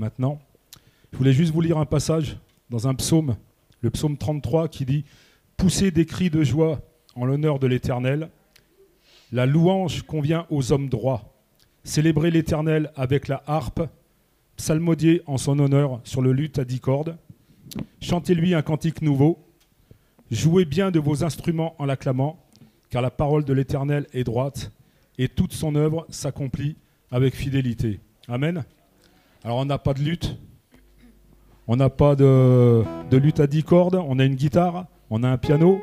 maintenant. Je voulais juste vous lire un passage dans un psaume, le psaume 33, qui dit Poussez des cris de joie en l'honneur de l'Éternel. La louange convient aux hommes droits. Célébrez l'Éternel avec la harpe, psalmodiez en son honneur sur le luth à dix cordes. Chantez-lui un cantique nouveau. Jouez bien de vos instruments en l'acclamant, car la parole de l'Éternel est droite, et toute son œuvre s'accomplit avec fidélité. Amen. Alors on n'a pas de lutte, on n'a pas de, lutte à dix cordes, on a une guitare, on a un piano,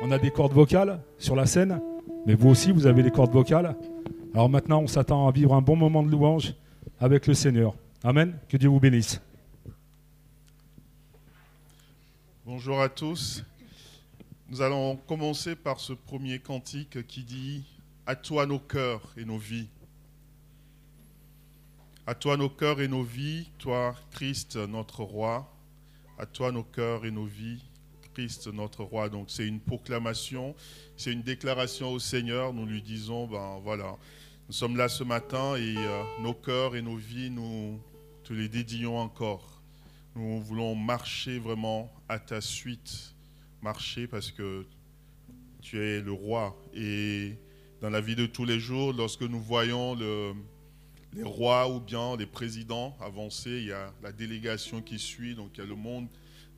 on a des cordes vocales sur la scène, mais vous aussi vous avez des cordes vocales. Alors maintenant on s'attend à vivre un bon moment de louange avec le Seigneur. Amen. Que Dieu vous bénisse. Bonjour à tous. Nous allons commencer par ce premier cantique qui dit À toi nos cœurs et nos vies. À toi nos cœurs et nos vies, toi Christ notre roi. À toi nos cœurs et nos vies, Christ notre roi. Donc c'est une proclamation, c'est une déclaration au Seigneur. Nous lui disons, ben voilà, nous sommes là ce matin et euh, nos cœurs et nos vies, nous te les dédions encore. Nous voulons marcher vraiment à ta suite, marcher parce que tu es le roi. Et dans la vie de tous les jours, lorsque nous voyons le, les rois ou bien les présidents avancer, il y a la délégation qui suit, donc il y a le monde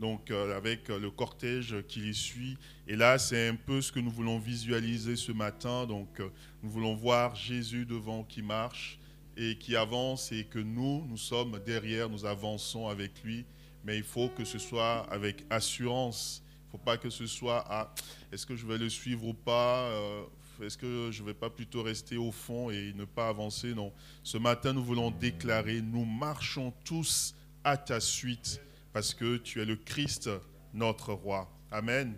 donc euh, avec le cortège qui les suit. Et là, c'est un peu ce que nous voulons visualiser ce matin. Donc, euh, nous voulons voir Jésus devant qui marche et qui avance et que nous, nous sommes derrière, nous avançons avec lui. Mais il faut que ce soit avec assurance. Il ne faut pas que ce soit à est-ce que je vais le suivre ou pas euh, Est-ce que je ne vais pas plutôt rester au fond et ne pas avancer? Non. Ce matin, nous voulons déclarer, nous marchons tous à ta suite parce que tu es le Christ, notre roi. Amen.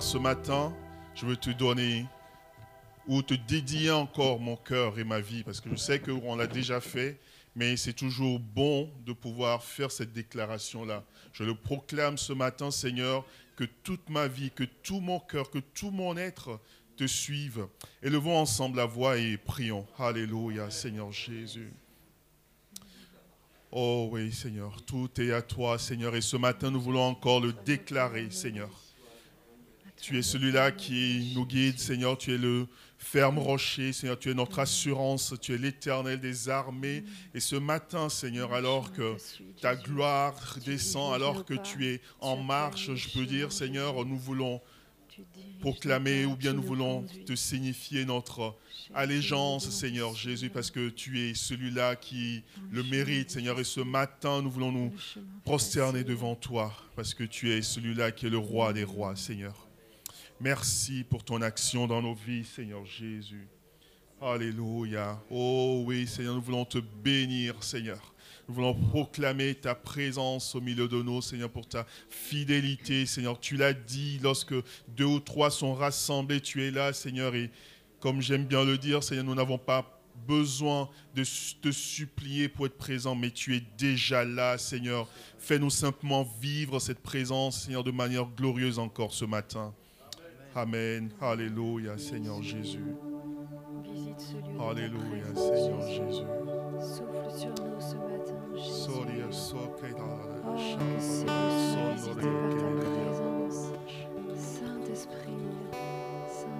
Ce matin, je veux te donner ou te dédier encore mon cœur et ma vie, parce que je sais qu'on l'a déjà fait, mais c'est toujours bon de pouvoir faire cette déclaration-là. Je le proclame ce matin, Seigneur, que toute ma vie, que tout mon cœur, que tout mon être te suive. Élevons ensemble la voix et prions. Alléluia, Seigneur Jésus. Oh oui, Seigneur, tout est à toi, Seigneur, et ce matin, nous voulons encore le déclarer, Seigneur. Tu es celui-là qui nous guide, Seigneur. Tu es le ferme rocher, Seigneur. Tu es notre assurance. Tu es l'éternel des armées. Et ce matin, Seigneur, alors que ta gloire descend, alors que tu es en marche, je peux dire, Seigneur, nous voulons proclamer ou bien nous voulons te signifier notre allégeance, Seigneur Jésus, parce que tu es celui-là qui le mérite, Seigneur. Et ce matin, nous voulons nous prosterner devant toi, parce que tu es celui-là qui est le roi des rois, Seigneur. Merci pour ton action dans nos vies, Seigneur Jésus. Alléluia. Oh oui, Seigneur, nous voulons te bénir, Seigneur. Nous voulons proclamer ta présence au milieu de nous, Seigneur, pour ta fidélité, Seigneur. Tu l'as dit, lorsque deux ou trois sont rassemblés, tu es là, Seigneur. Et comme j'aime bien le dire, Seigneur, nous n'avons pas besoin de te supplier pour être présent, mais tu es déjà là, Seigneur. Fais-nous simplement vivre cette présence, Seigneur, de manière glorieuse encore ce matin. Amen. Alléluia, Seigneur Jésus. Visite ce lieu. Alléluia, Seigneur Jésus. Souffle sur nous ce matin, Jésus. Sokeda Oh, que c'est présence. Saint-Esprit,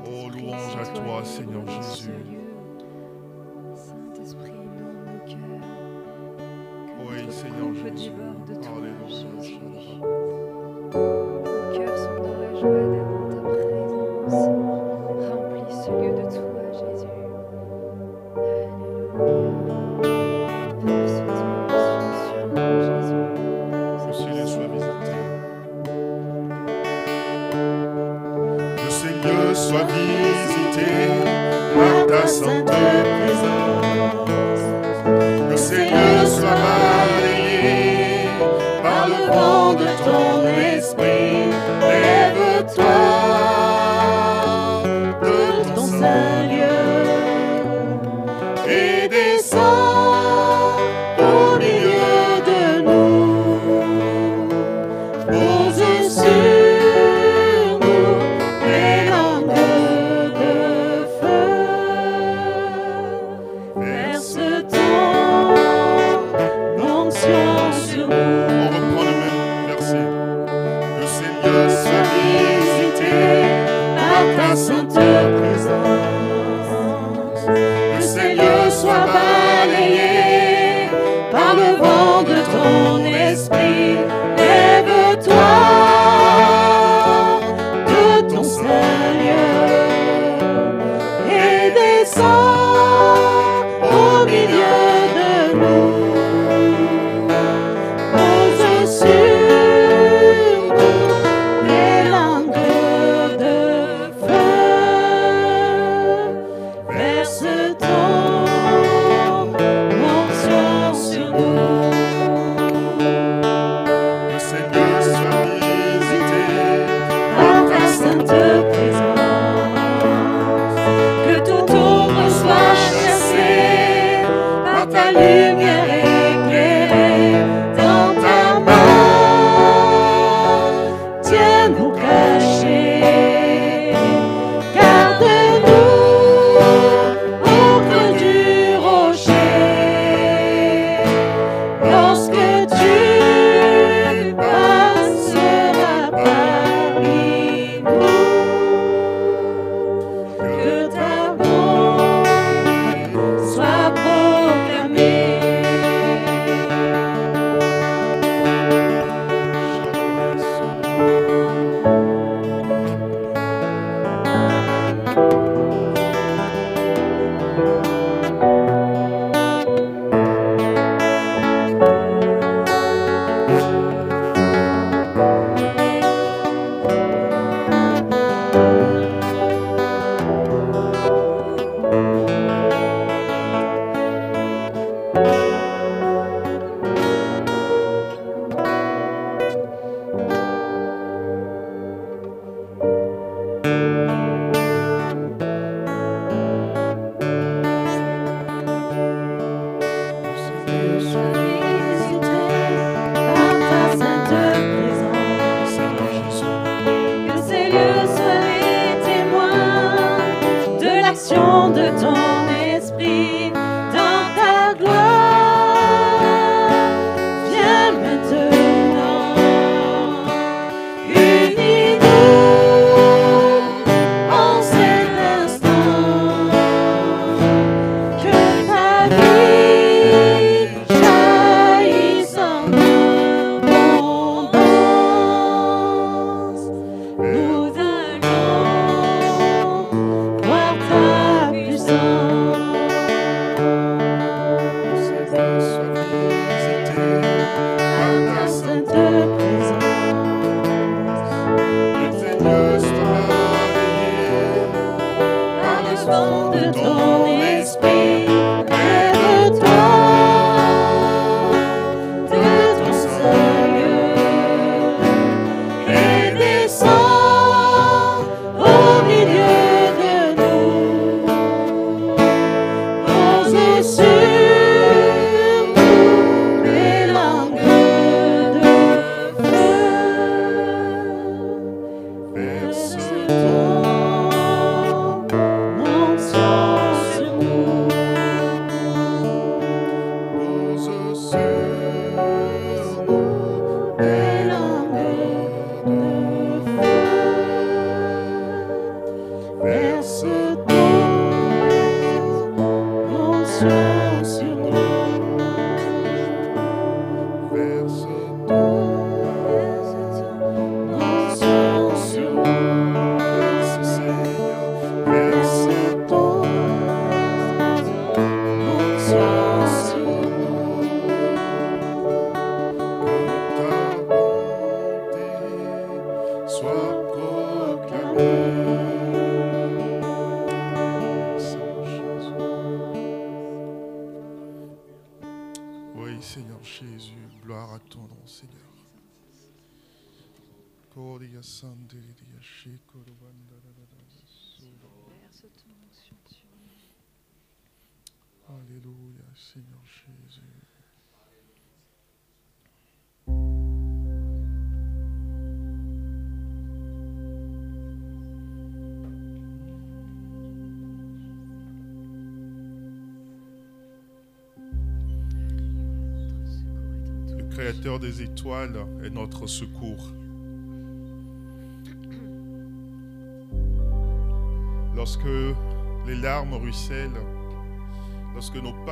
Oh, Saint-Esprit, louange à toi, Seigneur Jésus.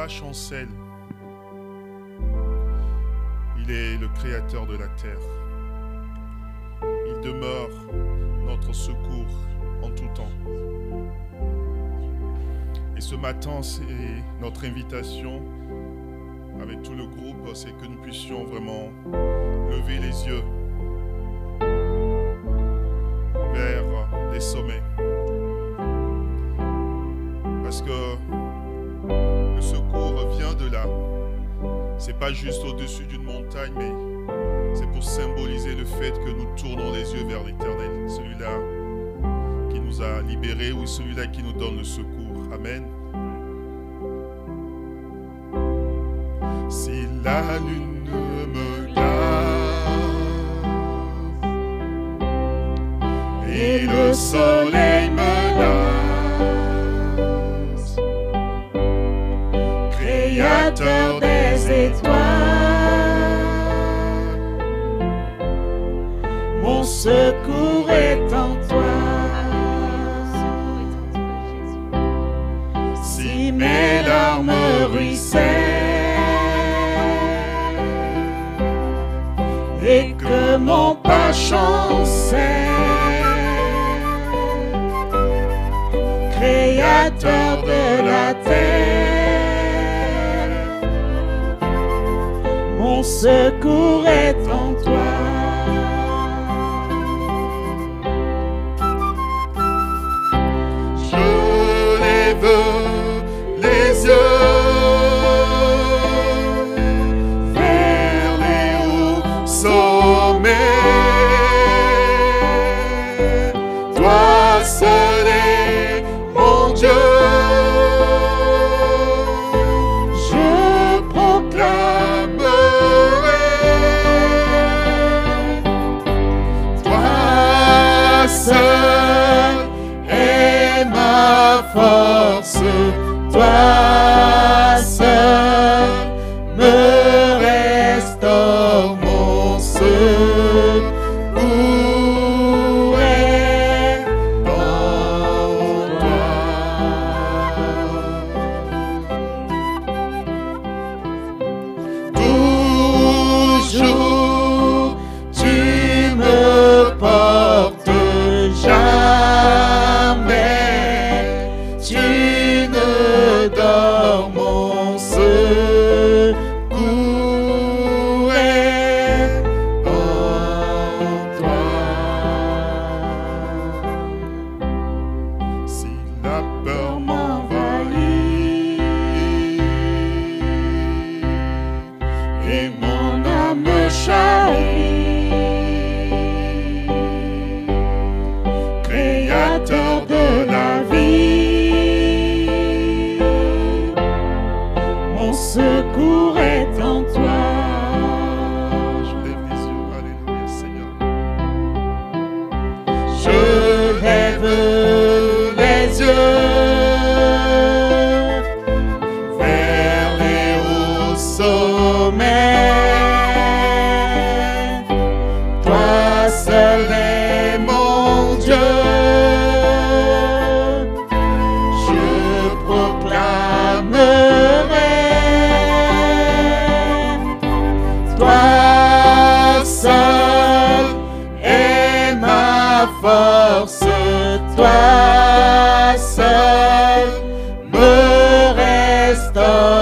chancelle C'est pas juste au-dessus d'une montagne, mais c'est pour symboliser le fait que nous tournons les yeux vers l'Éternel, celui-là qui nous a libérés ou celui-là qui nous donne le secours. Amen. Si la lune me lave et le soleil me toi. Mon secours est en toi. Si mes larmes ruissellent et que mon pas chancelle, Créateur de la terre. secourait Santa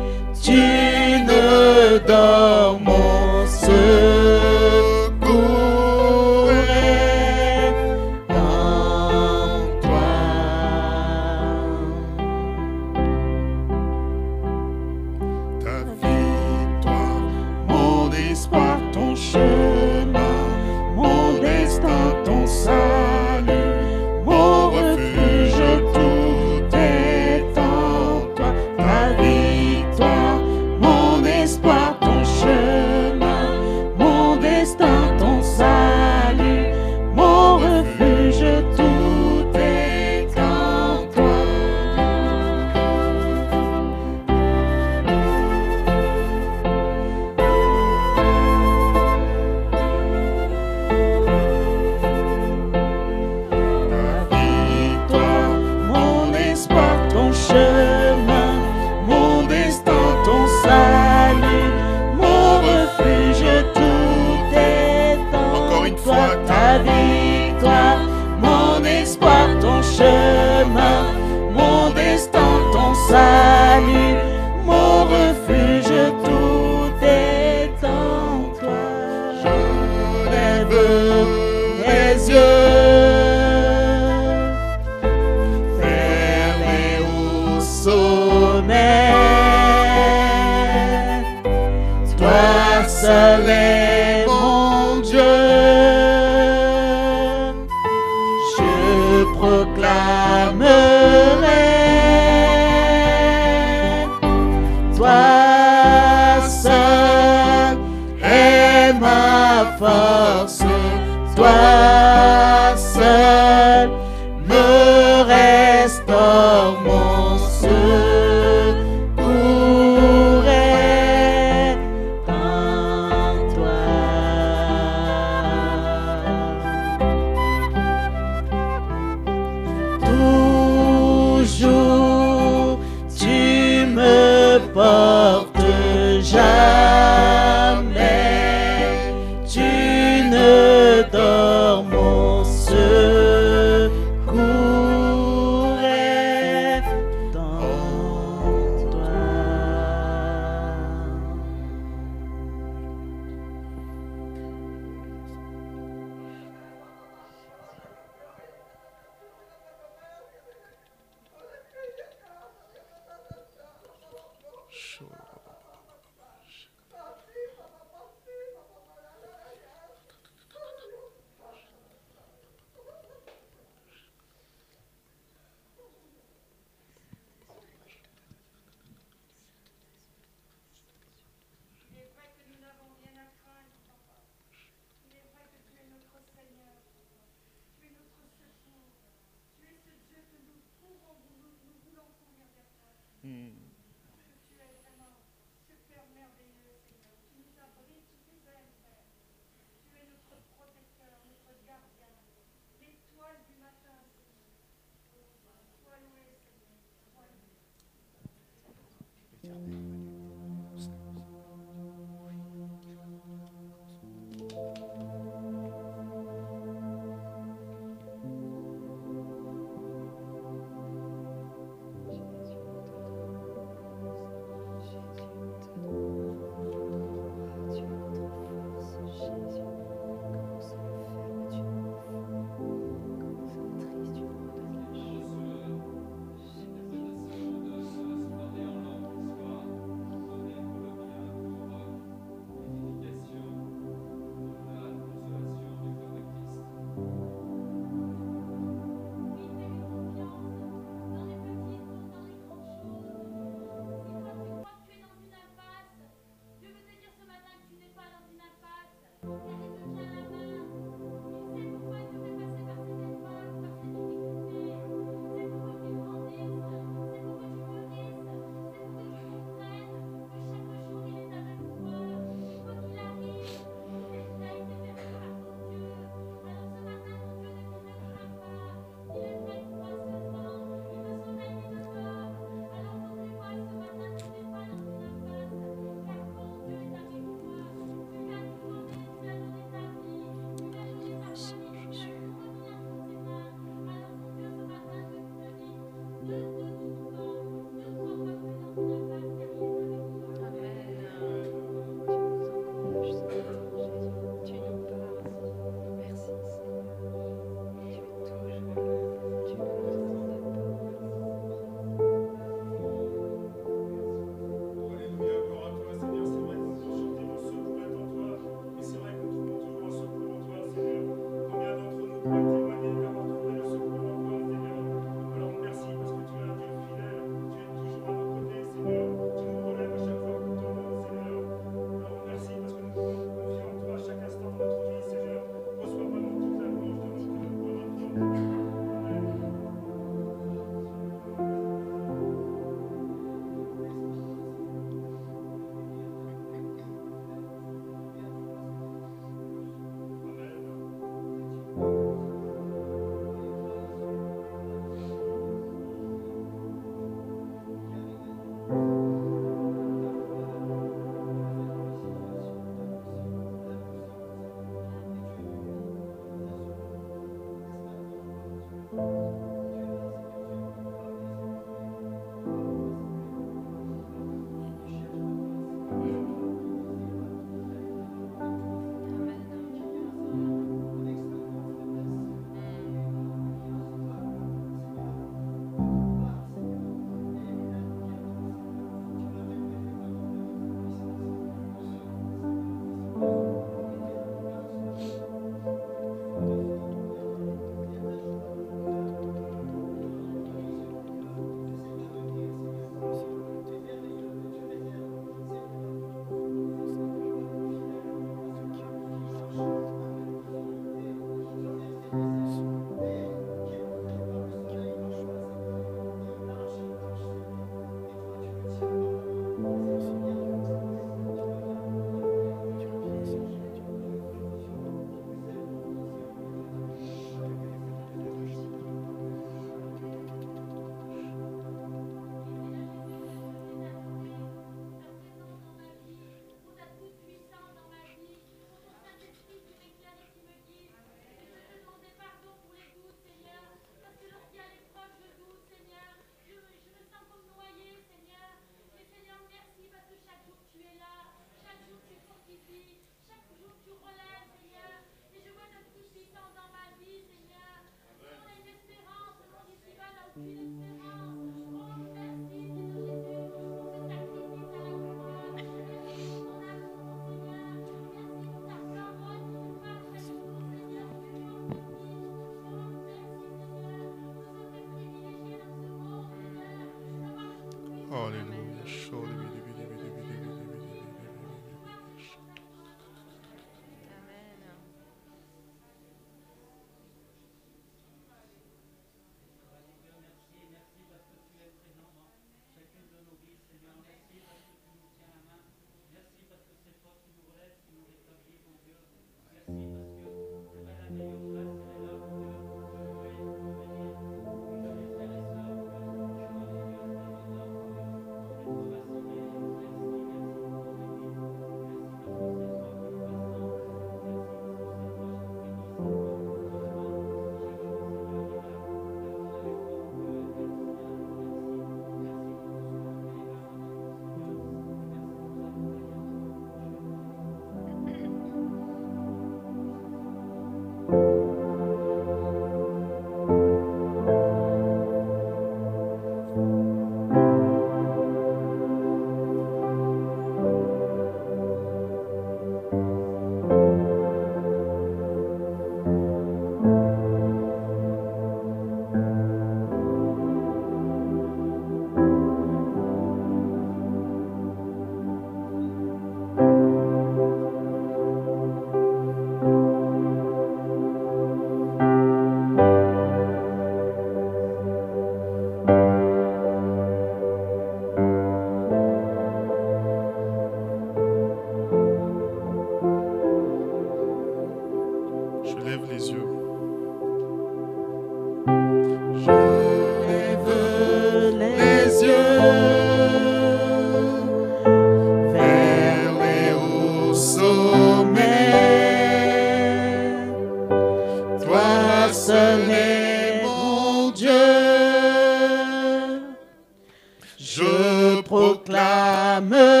mı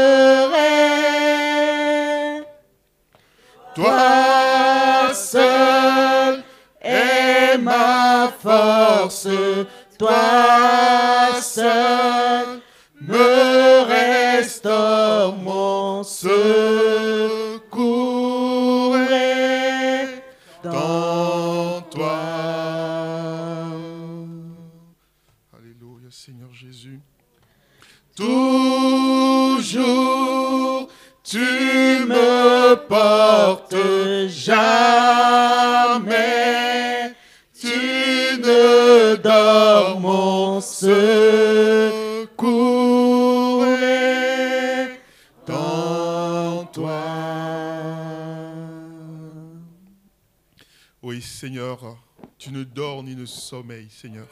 ne sommeilles Seigneur.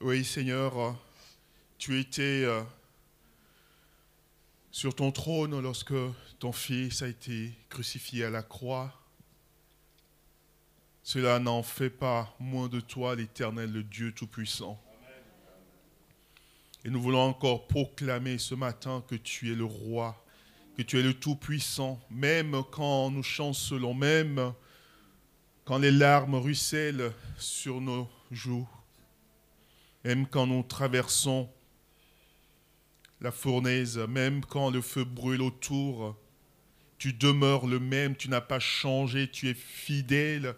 Oui Seigneur, tu étais euh, sur ton trône lorsque ton Fils a été crucifié à la croix. Cela n'en fait pas moins de toi, l'Éternel, le Dieu Tout-Puissant. Et nous voulons encore proclamer ce matin que tu es le roi, que tu es le Tout-Puissant, même quand nous chancelons, même quand les larmes ruissellent sur nos joues, même quand nous traversons la fournaise, même quand le feu brûle autour, tu demeures le même, tu n'as pas changé, tu es fidèle.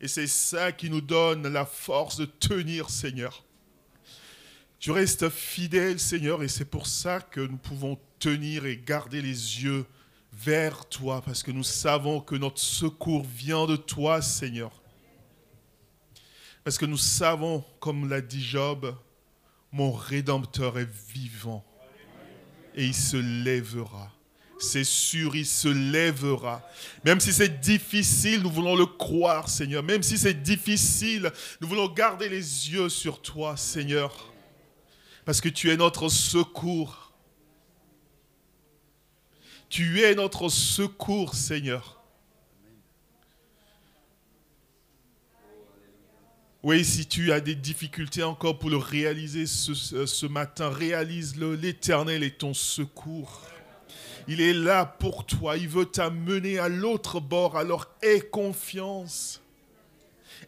Et c'est ça qui nous donne la force de tenir, Seigneur. Tu restes fidèle, Seigneur, et c'est pour ça que nous pouvons tenir et garder les yeux vers toi, parce que nous savons que notre secours vient de toi, Seigneur. Parce que nous savons, comme l'a dit Job, mon Rédempteur est vivant et il se lèvera. C'est sûr, il se lèvera. Même si c'est difficile, nous voulons le croire, Seigneur. Même si c'est difficile, nous voulons garder les yeux sur toi, Seigneur. Parce que tu es notre secours. Tu es notre secours, Seigneur. Oui, si tu as des difficultés encore pour le réaliser ce, ce matin, réalise-le. L'Éternel est ton secours. Il est là pour toi. Il veut t'amener à l'autre bord. Alors aie confiance.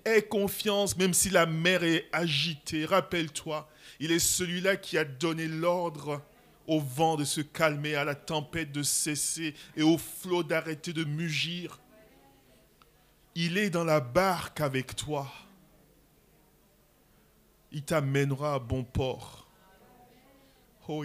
Aie confiance, même si la mer est agitée. Rappelle-toi, il est celui-là qui a donné l'ordre au vent de se calmer, à la tempête de cesser et au flot d'arrêter de mugir. Il est dans la barque avec toi. Il t'amènera à bon port. Oh.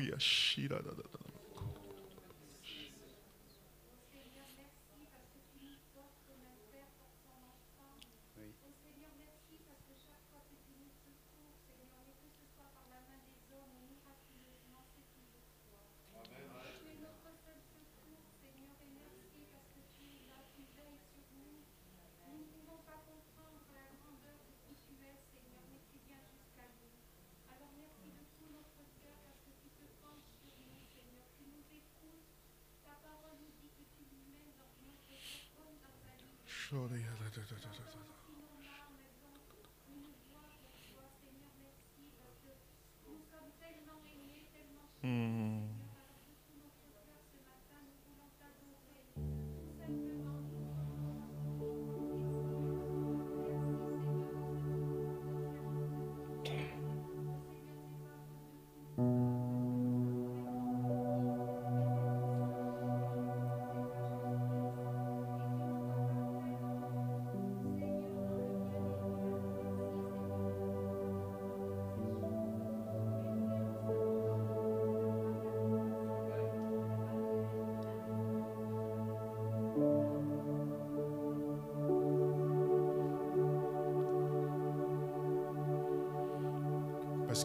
شوري يا لا لا لا لا لا لا.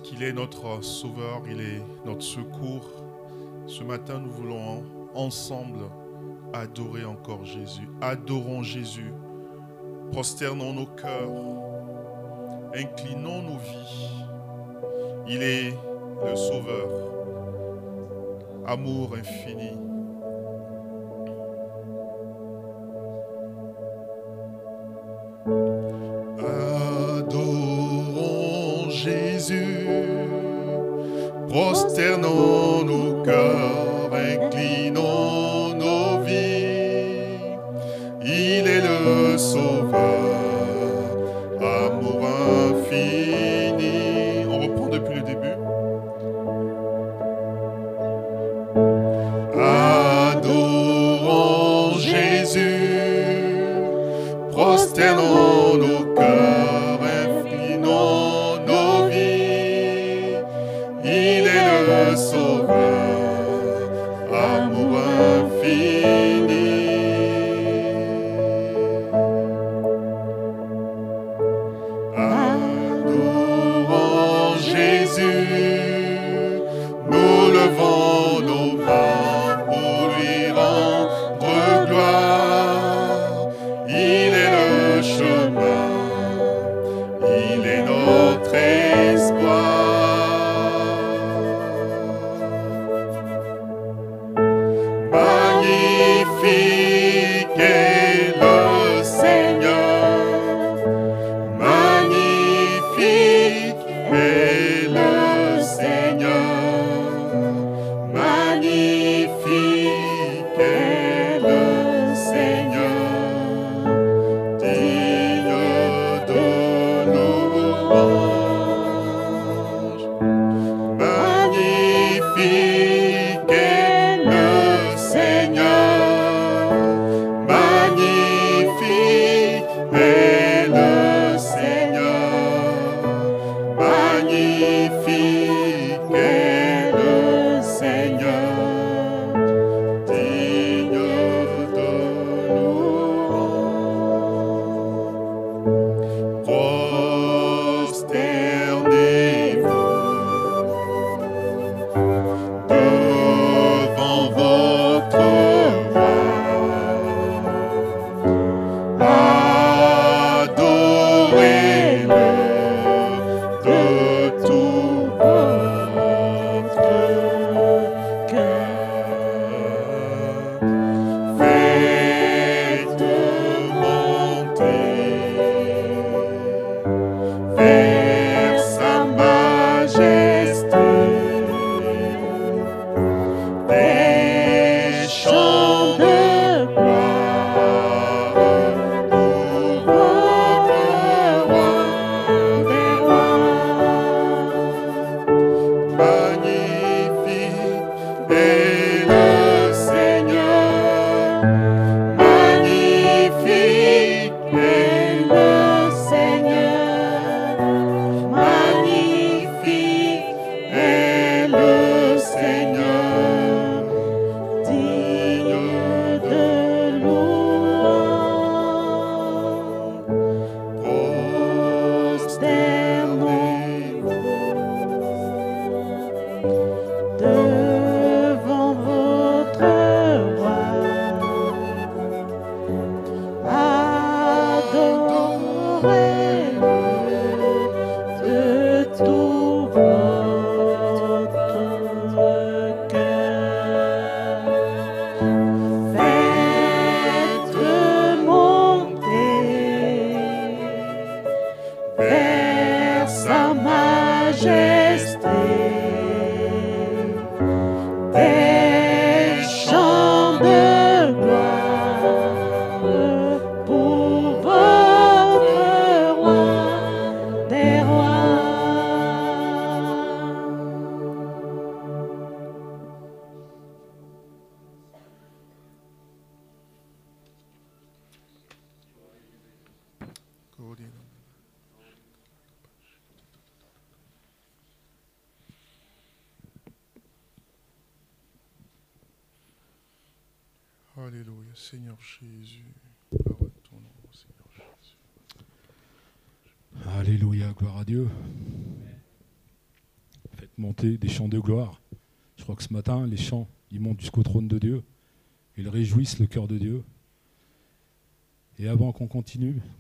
qu'il est notre sauveur, il est notre secours. Ce matin, nous voulons ensemble adorer encore Jésus. Adorons Jésus. Prosternons nos cœurs. Inclinons nos vies. Il est le sauveur. Amour infini. Whoa.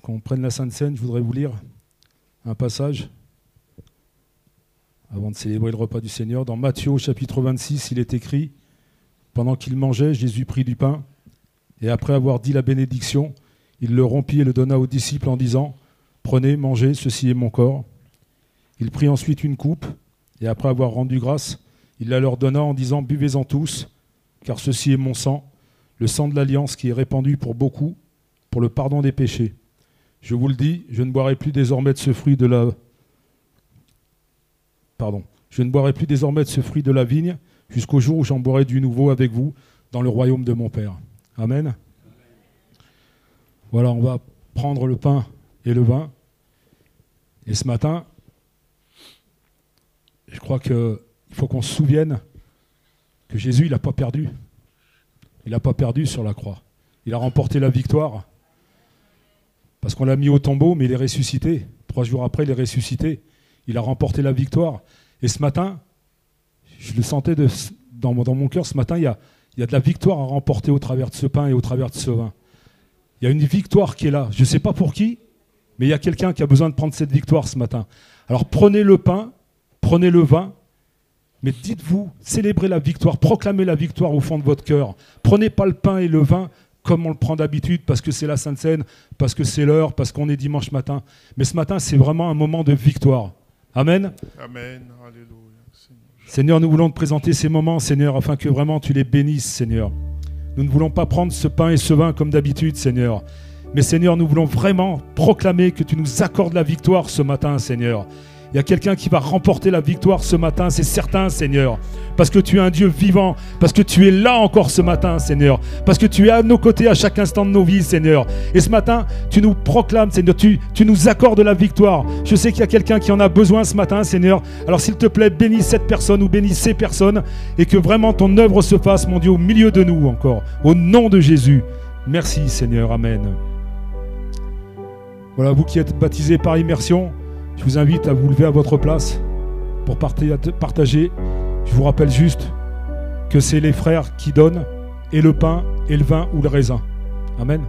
Qu'on prenne la Sainte Seine, je voudrais vous lire un passage avant de célébrer le repas du Seigneur. Dans Matthieu chapitre 26, il est écrit, Pendant qu'il mangeait, Jésus prit du pain, et après avoir dit la bénédiction, il le rompit et le donna aux disciples en disant, Prenez, mangez, ceci est mon corps. Il prit ensuite une coupe, et après avoir rendu grâce, il la leur donna en disant, Buvez-en tous, car ceci est mon sang, le sang de l'alliance qui est répandu pour beaucoup, pour le pardon des péchés. Je vous le dis, je ne boirai plus désormais de ce fruit de la... Pardon. Je ne boirai plus désormais de ce fruit de la vigne, jusqu'au jour où j'en boirai du nouveau avec vous dans le royaume de mon Père. Amen. Voilà, on va prendre le pain et le vin. Et ce matin, je crois qu'il faut qu'on se souvienne que Jésus, il n'a pas perdu. Il n'a pas perdu sur la croix. Il a remporté la victoire. Parce qu'on l'a mis au tombeau, mais il est ressuscité. Trois jours après, il est ressuscité. Il a remporté la victoire. Et ce matin, je le sentais de- dans, mon- dans mon cœur, ce matin, il y, a, il y a de la victoire à remporter au travers de ce pain et au travers de ce vin. Il y a une victoire qui est là. Je ne sais pas pour qui, mais il y a quelqu'un qui a besoin de prendre cette victoire ce matin. Alors prenez le pain, prenez le vin, mais dites-vous, célébrez la victoire, proclamez la victoire au fond de votre cœur. Prenez pas le pain et le vin comme on le prend d'habitude, parce que c'est la Sainte Seine, parce que c'est l'heure, parce qu'on est dimanche matin. Mais ce matin, c'est vraiment un moment de victoire. Amen. Amen, Alléluia, Seigneur. Seigneur, nous voulons te présenter ces moments, Seigneur, afin que vraiment tu les bénisses, Seigneur. Nous ne voulons pas prendre ce pain et ce vin comme d'habitude, Seigneur. Mais Seigneur, nous voulons vraiment proclamer que tu nous accordes la victoire ce matin, Seigneur. Il y a quelqu'un qui va remporter la victoire ce matin, c'est certain, Seigneur. Parce que tu es un Dieu vivant, parce que tu es là encore ce matin, Seigneur. Parce que tu es à nos côtés à chaque instant de nos vies, Seigneur. Et ce matin, tu nous proclames, Seigneur, tu, nous accordes la victoire. Je sais qu'il y a quelqu'un qui en a besoin ce matin, Seigneur. Alors s'il te plaît, bénis cette personne ou bénis ces personnes et que vraiment ton œuvre se fasse, mon Dieu, au milieu de nous encore. Au nom de Jésus. Merci, Seigneur. Amen. Voilà, vous qui êtes baptisés par immersion, je vous invite à vous lever à votre place pour parta- partager. Je vous rappelle juste que c'est les frères qui donnent et le pain et le vin ou le raisin. Amen.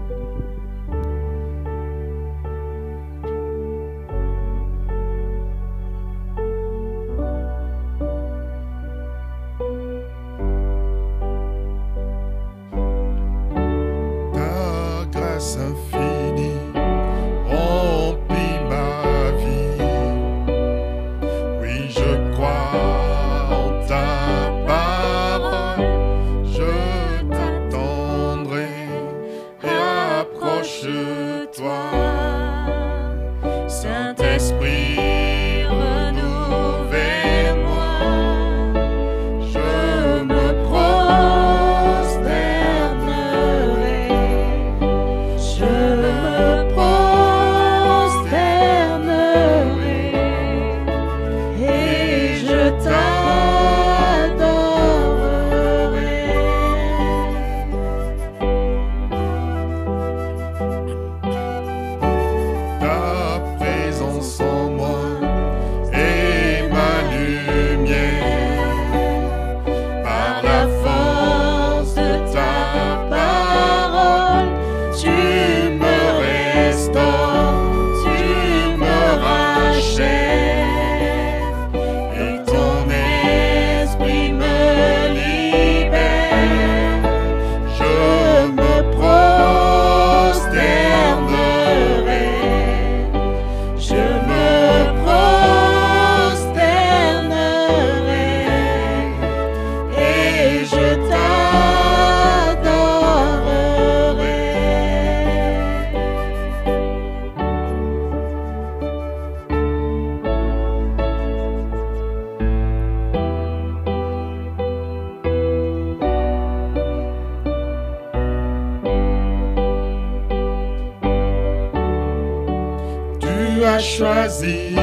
see.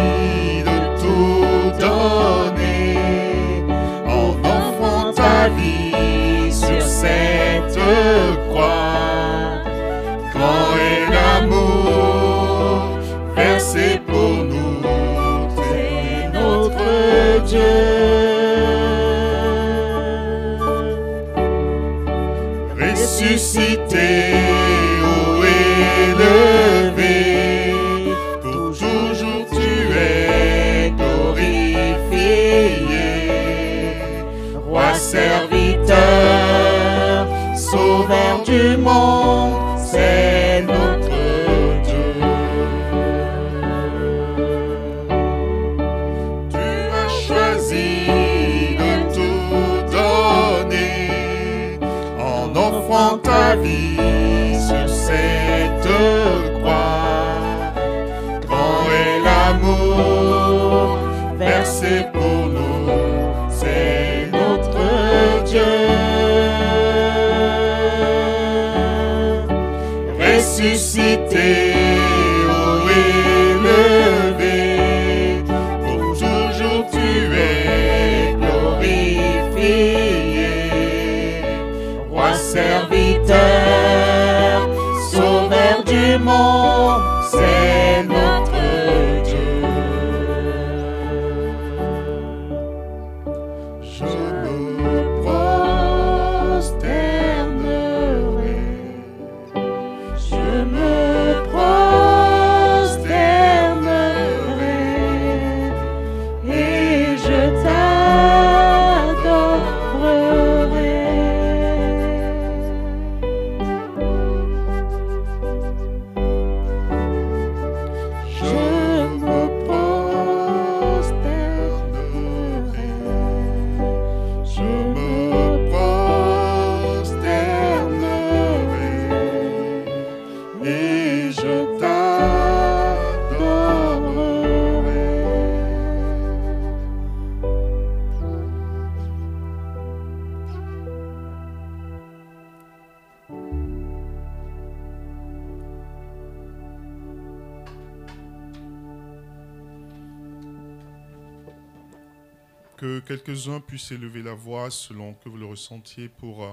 juste élever la voix selon que vous le ressentiez pour, euh,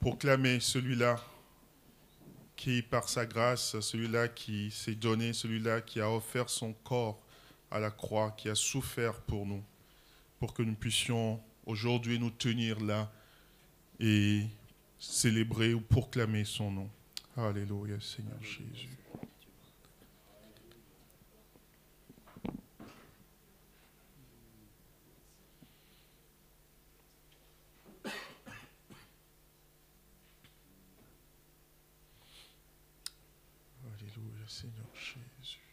proclamer celui-là qui, par sa grâce, celui-là qui s'est donné, celui-là qui a offert son corps à la croix, qui a souffert pour nous, pour que nous puissions aujourd'hui nous tenir là et célébrer ou proclamer son nom. Alléluia Seigneur Jésus. Seigneur Jésus.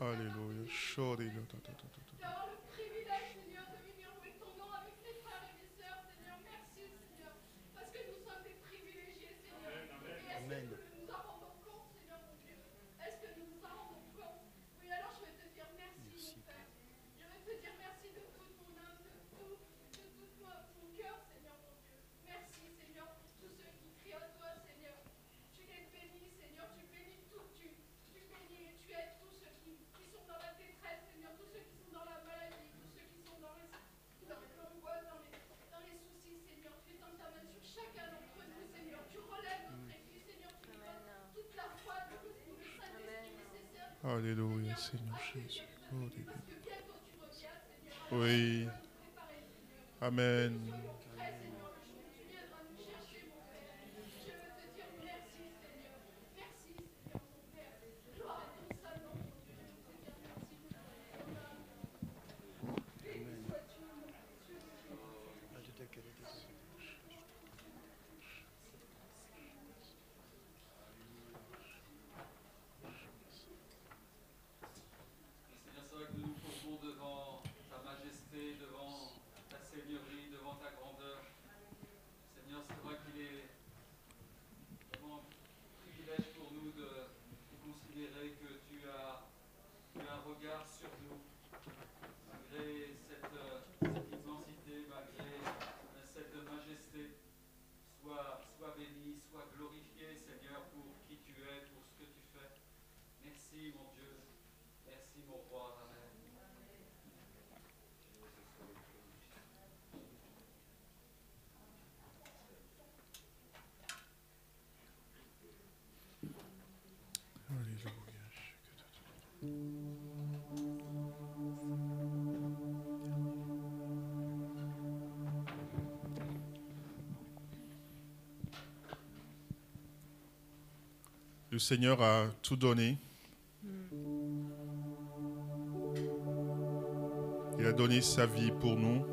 Hallelujah. Surely. Alléluia, Seigneur Jésus. Oh, oui. Amen. Seigneur a tout donné. Il a donné sa vie pour nous.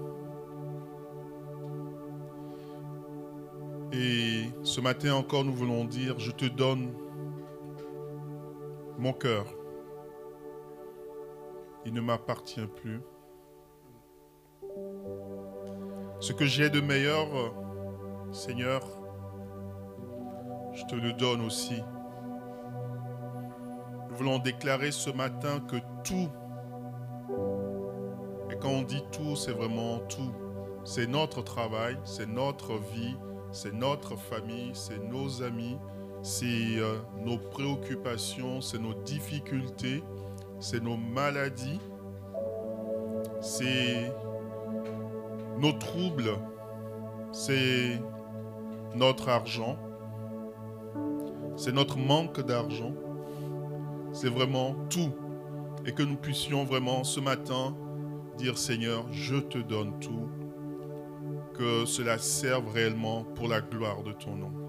Et ce matin encore, nous voulons dire, je te donne mon cœur. Il ne m'appartient plus. Ce que j'ai de meilleur, Seigneur, je te le donne aussi. Nous voulons déclarer ce matin que tout, et quand on dit tout, c'est vraiment tout. C'est notre travail, c'est notre vie, c'est notre famille, c'est nos amis, c'est euh, nos préoccupations, c'est nos difficultés, c'est nos maladies, c'est nos troubles, c'est notre argent, c'est notre manque d'argent c'est vraiment tout. Et que nous puissions vraiment ce matin dire Seigneur, je te donne tout. Que cela serve réellement pour la gloire de ton nom.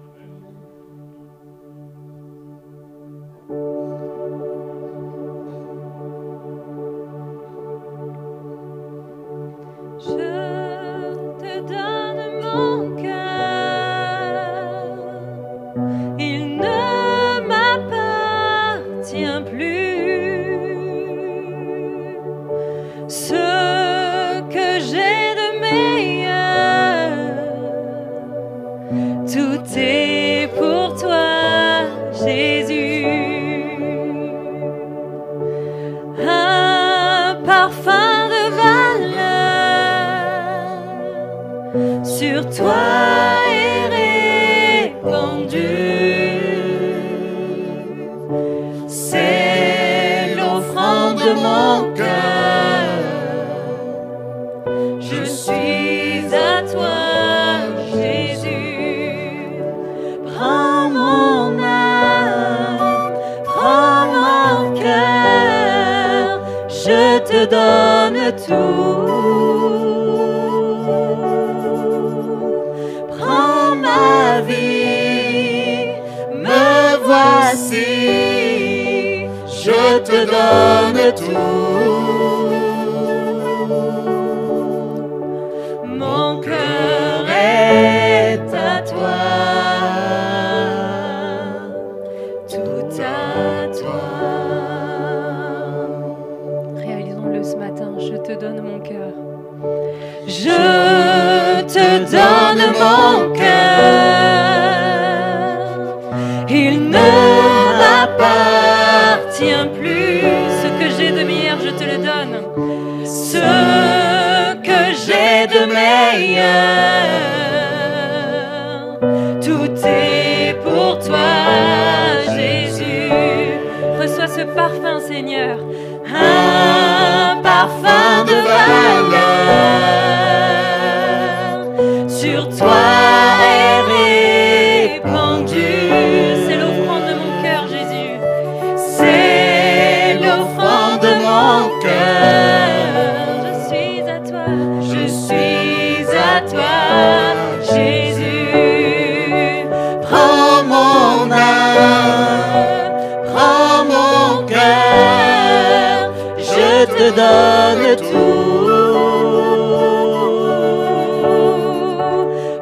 Donne tout.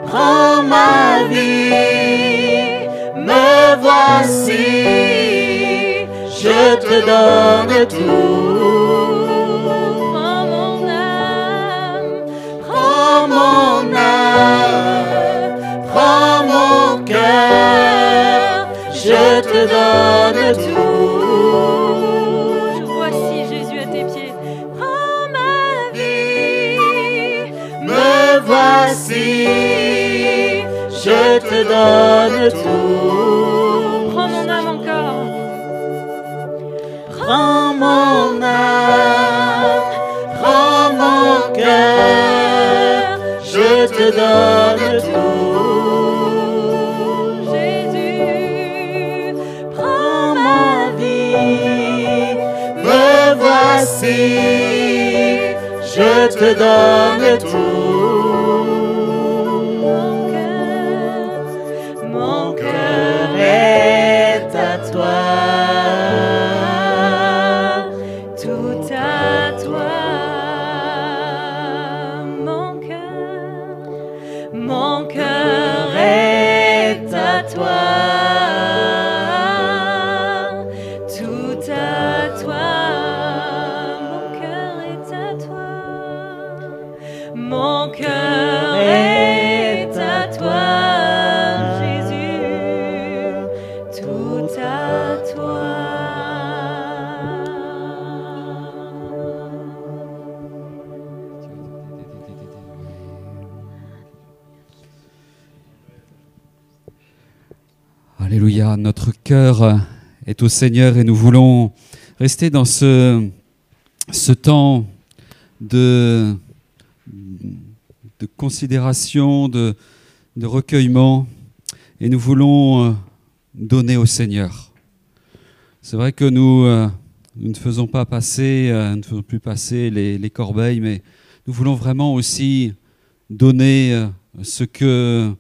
Prends ma vie, me voici, je te donne tout. Je cœur est au Seigneur et nous voulons rester dans ce, temps de, considération, de, recueillement et nous voulons euh, donner au Seigneur. C'est vrai que nous, euh, ne faisons pas passer, euh, nous ne faisons plus passer les, les corbeilles, mais nous voulons vraiment aussi donner ce que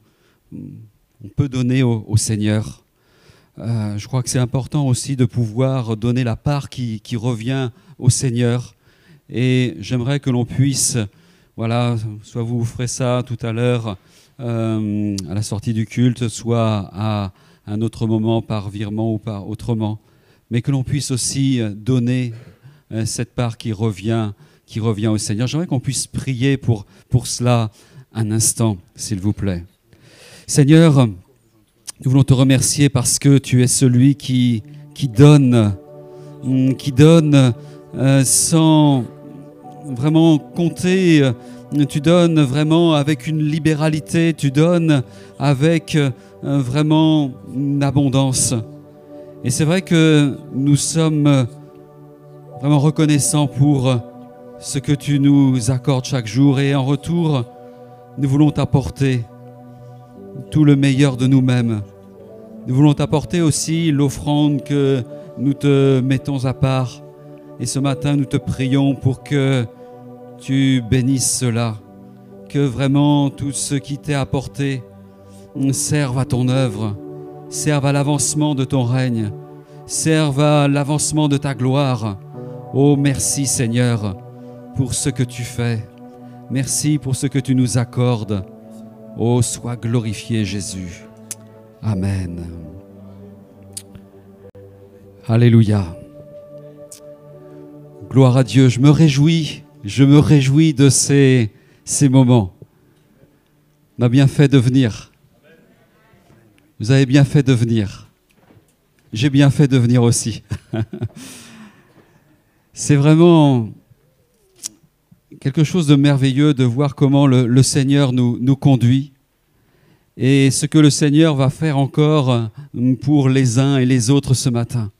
on peut donner au Seigneur. Euh, je crois que c'est important aussi de pouvoir donner la part qui, revient au Seigneur. Et j'aimerais que l'on puisse, voilà, soit vous ferez ça tout à l'heure euh, à la sortie du culte, soit à un autre moment par virement ou par autrement, mais que l'on puisse aussi donner euh, cette part qui revient, qui revient au Seigneur. J'aimerais qu'on puisse prier pour, pour cela un instant, s'il vous plaît. Seigneur, nous voulons te remercier parce que tu es celui qui, qui donne, hum, qui donne euh, sans vraiment compter. euh, Tu donnes vraiment avec une libéralité, tu donnes avec euh, vraiment une abondance. Et c'est vrai que nous sommes vraiment reconnaissants pour ce que tu nous accordes chaque jour et en retour, nous voulons t'apporter tout le meilleur de nous-mêmes. Nous voulons t'apporter aussi l'offrande que nous te mettons à part. Et ce matin, nous te prions pour que tu bénisses cela, que vraiment tout ce qui t'est apporté serve à ton œuvre, serve à l'avancement de ton règne, serve à l'avancement de ta gloire. Oh, merci Seigneur pour ce que tu fais. Merci pour ce que tu nous accordes. Oh, sois glorifié Jésus. Amen. Alléluia. Gloire à Dieu. Je me réjouis, je me réjouis de ces, moments. On a bien fait de venir. Vous avez bien fait de venir. J'ai bien fait de venir aussi. C'est vraiment quelque chose de merveilleux de voir comment le, Seigneur nous, nous conduit et ce que le Seigneur va faire encore euh, pour les uns et les autres ce matin.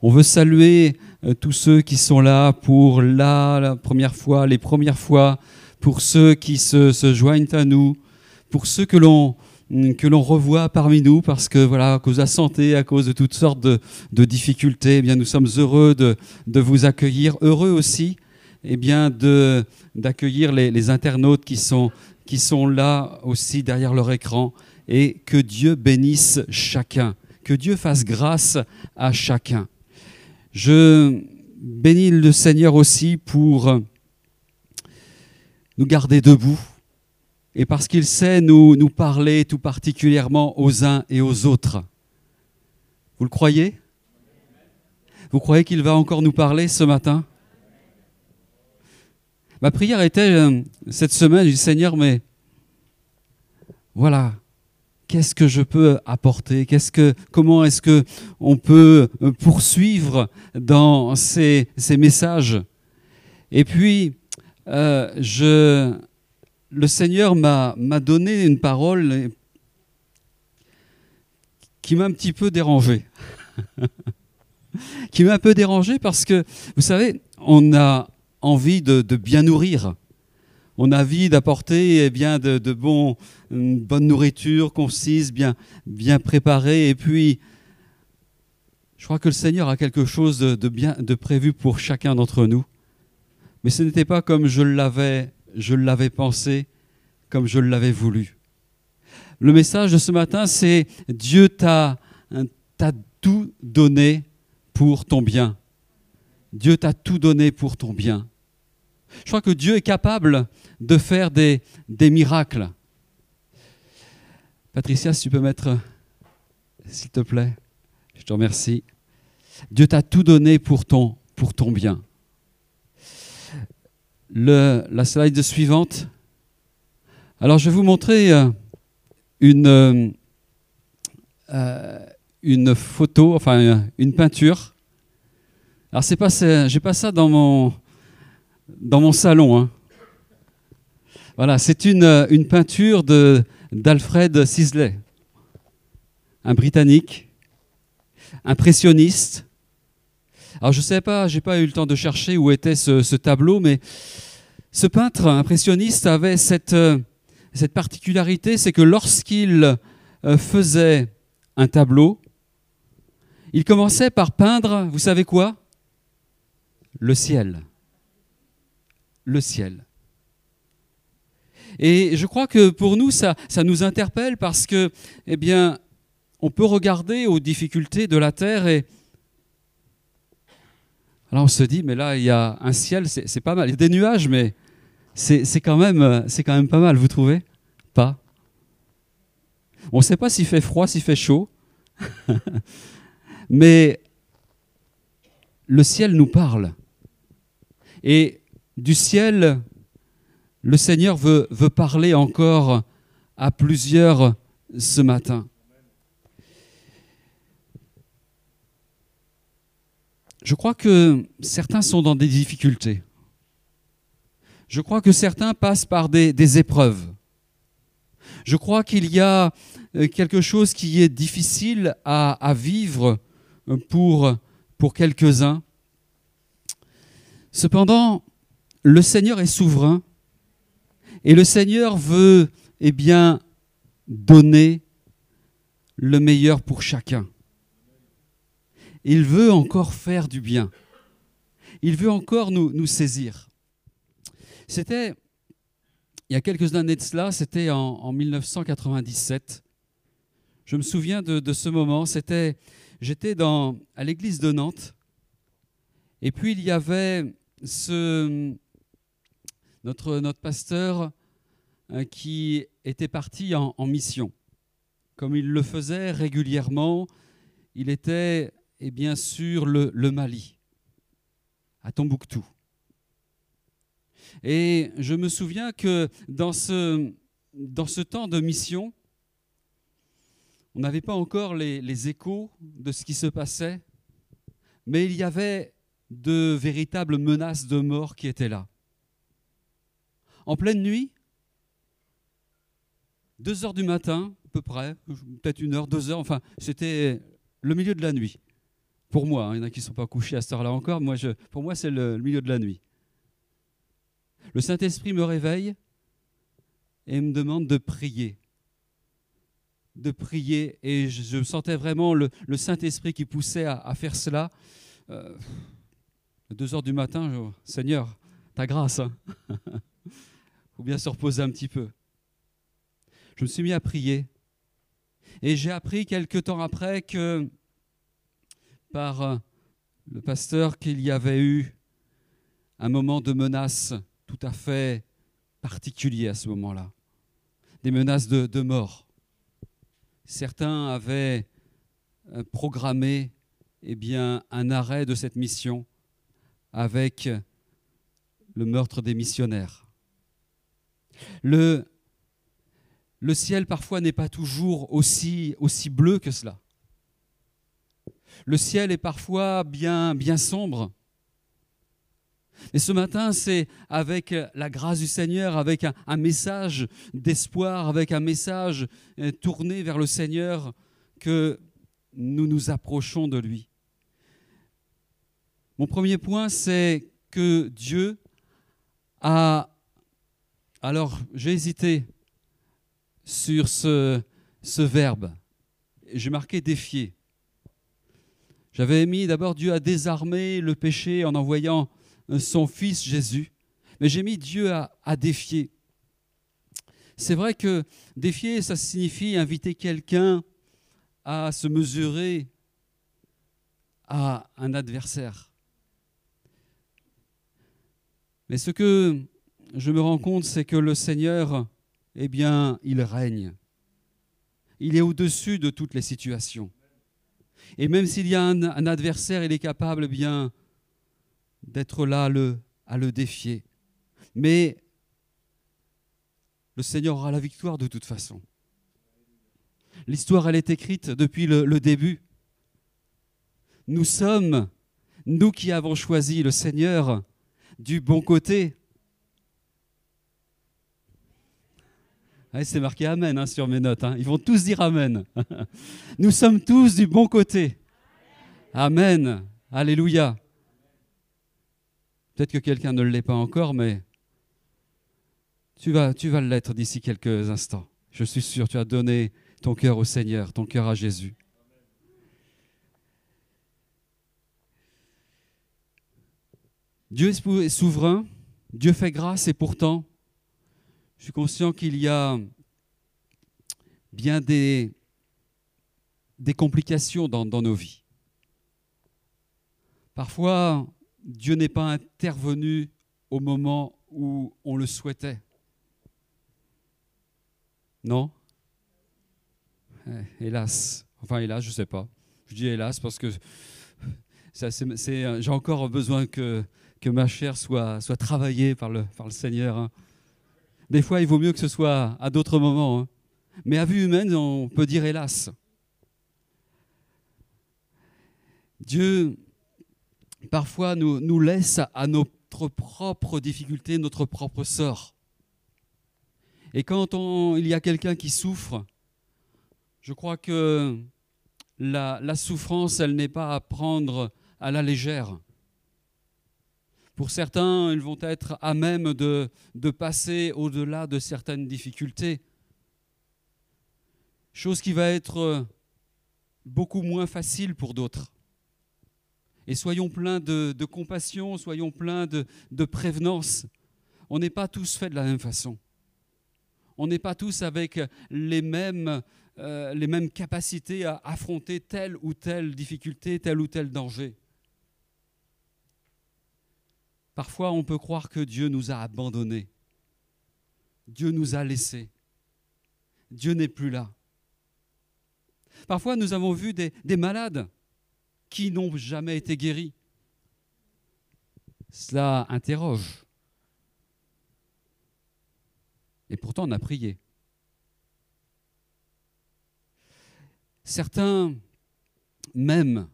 On veut saluer euh, tous ceux qui sont là pour la, première fois, les premières fois, pour ceux qui se, joignent à nous, pour ceux que l'on que l'on revoit parmi nous parce que voilà à cause de la santé, à cause de toutes sortes de, de difficultés, eh bien nous sommes heureux de, de vous accueillir, heureux aussi eh bien d'accueillir les, les internautes qui sont qui sont là aussi derrière leur écran. Et que Dieu bénisse chacun, que Dieu fasse grâce à chacun. Je bénis le Seigneur aussi pour nous garder debout. Et parce qu'il sait nous, nous parler tout particulièrement aux uns et aux autres. Vous le croyez? Vous croyez qu'il va encore nous parler ce matin? Ma prière était euh, cette semaine du Seigneur, mais voilà, qu'est-ce que je peux apporter? Qu'est-ce que, comment est-ce que on peut euh, poursuivre dans ces, messages? Et puis, euh, je, le Seigneur m'a donné une parole qui m'a un petit peu dérangé. qui m'a un peu dérangé parce que, vous savez, on a envie de, bien nourrir. On a envie d'apporter eh bien de, bon, une bonne nourriture concise, bien, bien préparée. Et puis, je crois que le Seigneur a quelque chose de, bien de prévu pour chacun d'entre nous. Mais ce n'était pas comme je l'avais, je l'avais pensé, comme je l'avais voulu. Le message de ce matin, c'est Dieu t'a tout donné pour ton bien. Dieu t'a tout donné pour ton bien. Je crois que Dieu est capable de faire des, des miracles. Patricia, si tu peux mettre, s'il te plaît, je te remercie. Dieu t'a tout donné pour ton, pour ton bien. Le, la slide suivante. Alors, je vais vous montrer euh, une, euh, euh, une photo, enfin une peinture. Alors, c'est pas, j'ai pas ça dans mon, dans mon salon. hein. Voilà, c'est une, euh, une peinture d'Alfred Sisley, un Britannique, impressionniste. Alors je ne sais pas, j'ai pas eu le temps de chercher où était ce, ce tableau, mais ce peintre impressionniste avait cette, euh, cette particularité, c'est que lorsqu'il euh, faisait un tableau, il commençait par peindre, vous savez quoi? Le ciel. Le ciel. Et je crois que pour nous, ça, ça nous interpelle parce que, eh bien, on peut regarder aux difficultés de la terre et alors on se dit, mais là, il y a un ciel, c'est pas mal. Il y a des nuages, mais c'est quand, même, quand même pas mal, vous trouvez Pas? On ne sait pas s'il fait froid, s'il fait chaud, mais le ciel nous parle. Et du ciel, le Seigneur veut, veut parler encore à plusieurs ce matin. Je crois que certains sont dans des difficultés. Je crois que certains passent par des, des épreuves. Je crois qu'il y a euh, quelque chose qui est difficile à, à vivre euh, pour, pour quelques-uns. Cependant, le Seigneur est souverain et le Seigneur veut, eh bien, donner le meilleur pour chacun. Il veut encore faire du bien. Il veut encore nous, saisir. C'était, il y a quelques années de cela, c'était en, en 1997. Je me souviens de, de ce moment. C'était, j'étais dans, à l'église de Nantes. Et puis il y avait ce, notre, pasteur euh, qui était parti en, mission. Comme il le faisait régulièrement, il était et bien sûr le, Mali, à Tombouctou. Et je me souviens que dans ce, temps de mission, on n'avait pas encore les échos de ce qui se passait, mais il y avait de véritables menaces de mort qui étaient là. En pleine nuit, deux heures du matin, à peu près, peut-être une heure, deux heures, enfin, c'était le milieu de la nuit. Pour moi, hein, il y en a qui ne sont pas couchés à cette heure-là encore, moi, pour moi, c'est le, milieu de la nuit. Le Saint-Esprit me réveille et me demande de prier. De prier, et je, sentais vraiment le, Saint-Esprit qui poussait à, faire cela. Euh, deux heures du matin, je- Seigneur, ta grâce. Hein. faut bien se reposer un petit peu. Je me suis mis à prier. Et j'ai appris quelque temps après que par euh, le pasteur qu'il y avait eu un moment de menace tout à fait particuliers à ce moment-là, des menaces de, de mort. Certains avaient euh, programmé eh bien, un arrêt de cette mission avec le meurtre des missionnaires. Le, ciel parfois n'est pas toujours aussi, bleu que cela. Le ciel est parfois bien, bien sombre. Et ce matin, c'est avec la grâce du Seigneur, avec un, un message d'espoir, avec un message euh, tourné vers le Seigneur, que nous nous approchons de lui. Mon premier point, c'est que Dieu a... Alors, j'ai hésité sur ce, ce verbe. J'ai marqué défier. J'avais mis d'abord Dieu a désarmé le péché en envoyant son fils Jésus, mais j'ai mis Dieu à, à défier. C'est vrai que défier, ça signifie inviter quelqu'un à se mesurer à un adversaire. Mais ce que je me rends compte, c'est que le Seigneur, eh bien, il règne. Il est au-dessus de toutes les situations. Et même s'il y a un, adversaire, il est capable eh bien d'être là à le, défier. Mais le Seigneur aura la victoire de toute façon. L'histoire, elle est écrite depuis le, début. Nous sommes, nous qui avons choisi le Seigneur, du bon côté. Ouais, C'est marqué Amen hein, sur mes notes. Hein. Ils vont tous dire Amen. nous sommes tous du bon côté. Amen. Alléluia. Peut-être que quelqu'un ne l'est pas encore, mais tu vas, tu vas l'être d'ici quelques instants. Je suis sûr, tu as donné ton cœur au Seigneur, ton cœur à Jésus. Dieu est souverain, Dieu fait grâce et pourtant, je suis conscient qu'il y a bien des, complications dans, nos vies. Parfois, Dieu n'est pas intervenu au moment où on le souhaitait. Non? Hélas. Enfin, hélas, je ne sais pas. Je dis hélas parce que j'ai encore besoin que, ma chair soit, travaillée par le, par le Seigneur. Hein. Des fois, il vaut mieux que ce soit à d'autres moments. Hein. Mais à vue humaine, on peut dire hélas. Dieu, parfois, nous, laisse à notre propre difficulté, notre propre sort. Et quand il y a quelqu'un qui souffre, je crois que la souffrance, elle n'est pas à prendre à la légère. Pour certains, ils vont être à même de, passer au-delà de certaines difficultés. Chose qui va être beaucoup moins facile pour d'autres. Et soyons pleins de, compassion, soyons pleins de, prévenance. On n'est pas tous faits de la même façon. On n'est pas tous avec les mêmes, euh, les mêmes capacités à affronter telle ou telle difficulté, tel ou tel danger. Parfois, on peut croire que Dieu nous a abandonnés. Dieu nous a laissés. Dieu n'est plus là. Parfois, nous avons vu des, des malades qui n'ont jamais été guéris. Cela interroge. Et pourtant, on a prié. Certains, même,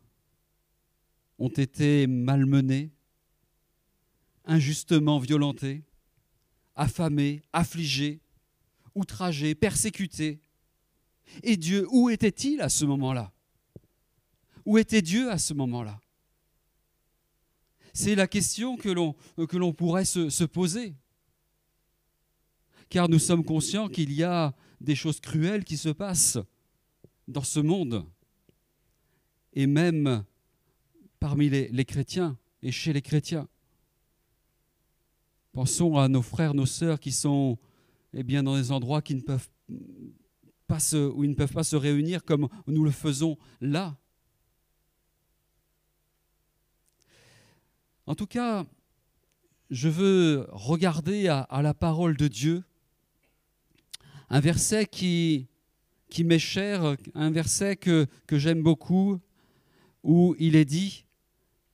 ont été malmenés, injustement violentés, affamés, affligés, outragés, persécutés. Et Dieu, où était-il à ce moment-là? Où était Dieu à ce moment-là? C'est la question que l'on, pourrait se, se poser. Car nous sommes conscients qu'il y a des choses cruelles qui se passent dans ce monde. Et même parmi les chrétiens et chez les chrétiens. Pensons à nos frères, nos sœurs qui sont eh bien, dans des endroits se, où ils ne peuvent pas se réunir comme nous le faisons là. En tout cas, je veux regarder à, la parole de Dieu, un verset qui, m'est cher, un verset que j'aime beaucoup, où il est dit,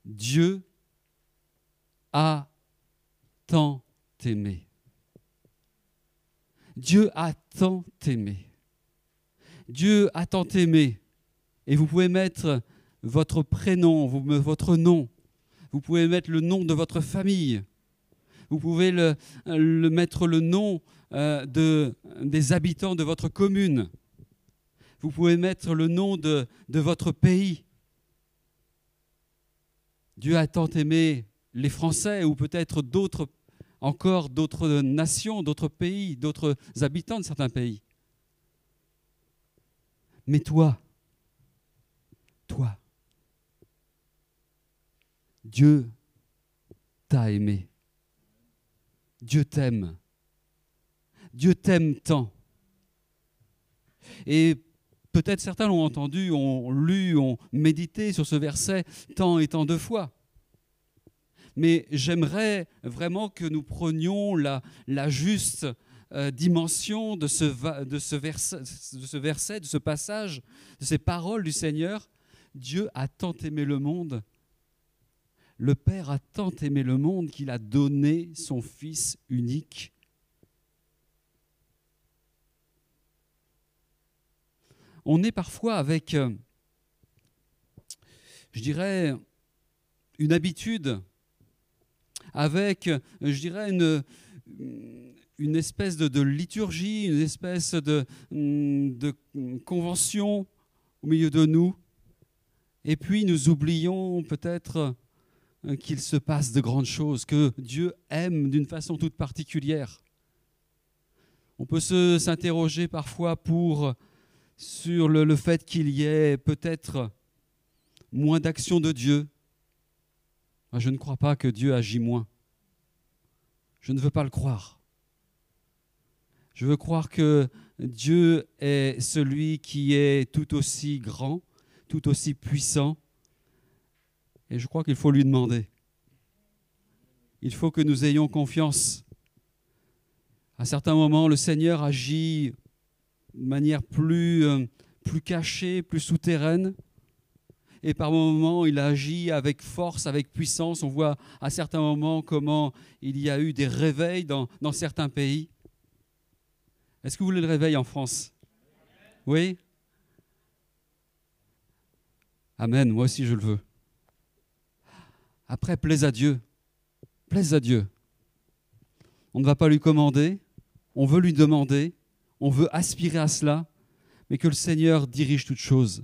Dieu a tant aimé. Dieu a tant aimé. Dieu a tant aimé. Et vous pouvez mettre votre prénom, votre nom. Vous pouvez mettre le nom de votre famille. Vous pouvez le, mettre le nom euh, de, des habitants de votre commune. Vous pouvez mettre le nom de votre pays. Dieu a tant aimé les Français ou peut-être d'autres, encore d'autres nations, d'autres pays, d'autres habitants de certains pays. Mais toi, toi, Dieu t'a aimé. Dieu t'aime. Dieu t'aime tant. Et peut-être certains l'ont entendu, ont lu, ont médité sur ce verset tant et tant de fois. Mais j'aimerais vraiment que nous prenions la, la juste euh, dimension de ce, de ce verset, de ce passage, de ces paroles du Seigneur. Dieu a tant aimé le monde, le Père a tant aimé le monde qu'il a donné son Fils unique. On est parfois avec, euh, je dirais, une habitude, avec, euh, je dirais, une, une espèce de, liturgie, une espèce de, hum, de convention au milieu de nous. Et puis nous oublions peut-être euh, qu'il se passe de grandes choses, que Dieu aime d'une façon toute particulière. On peut s'interroger parfois pour, sur le, le fait qu'il y ait peut-être moins d'action de Dieu. Moi, je ne crois pas que Dieu agit moins. Je ne veux pas le croire. Je veux croire que Dieu est celui qui est tout aussi grand, tout aussi puissant. Et je crois qu'il faut lui demander. Il faut que nous ayons confiance. À certains moments, le Seigneur agit de manière plus, euh, plus cachée, plus souterraine. Et par moments, il agit avec force, avec puissance. On voit à certains moments comment il y a eu des réveils dans, certains pays. Est-ce que vous voulez le réveil en France? Oui? Amen, moi aussi je le veux. Après, plaise à Dieu. Plaise à Dieu. On ne va pas lui commander, on veut lui demander, on veut aspirer à cela, mais que le Seigneur dirige toutes choses.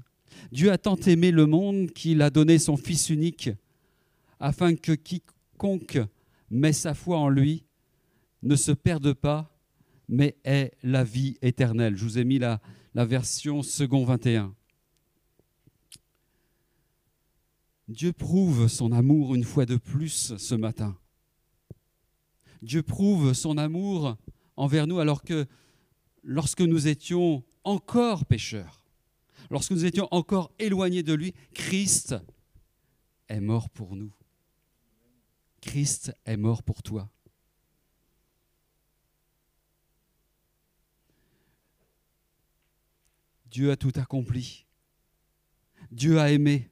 Dieu a tant aimé le monde qu'il a donné son Fils unique, afin que quiconque met sa foi en lui ne se perde pas, mais ait la vie éternelle. Je vous ai mis la, version second 21. Dieu prouve son amour une fois de plus ce matin. Dieu prouve son amour envers nous alors que lorsque nous étions encore pécheurs, lorsque nous étions encore éloignés de lui, Christ est mort pour nous. Christ est mort pour toi. Dieu a tout accompli. Dieu a aimé.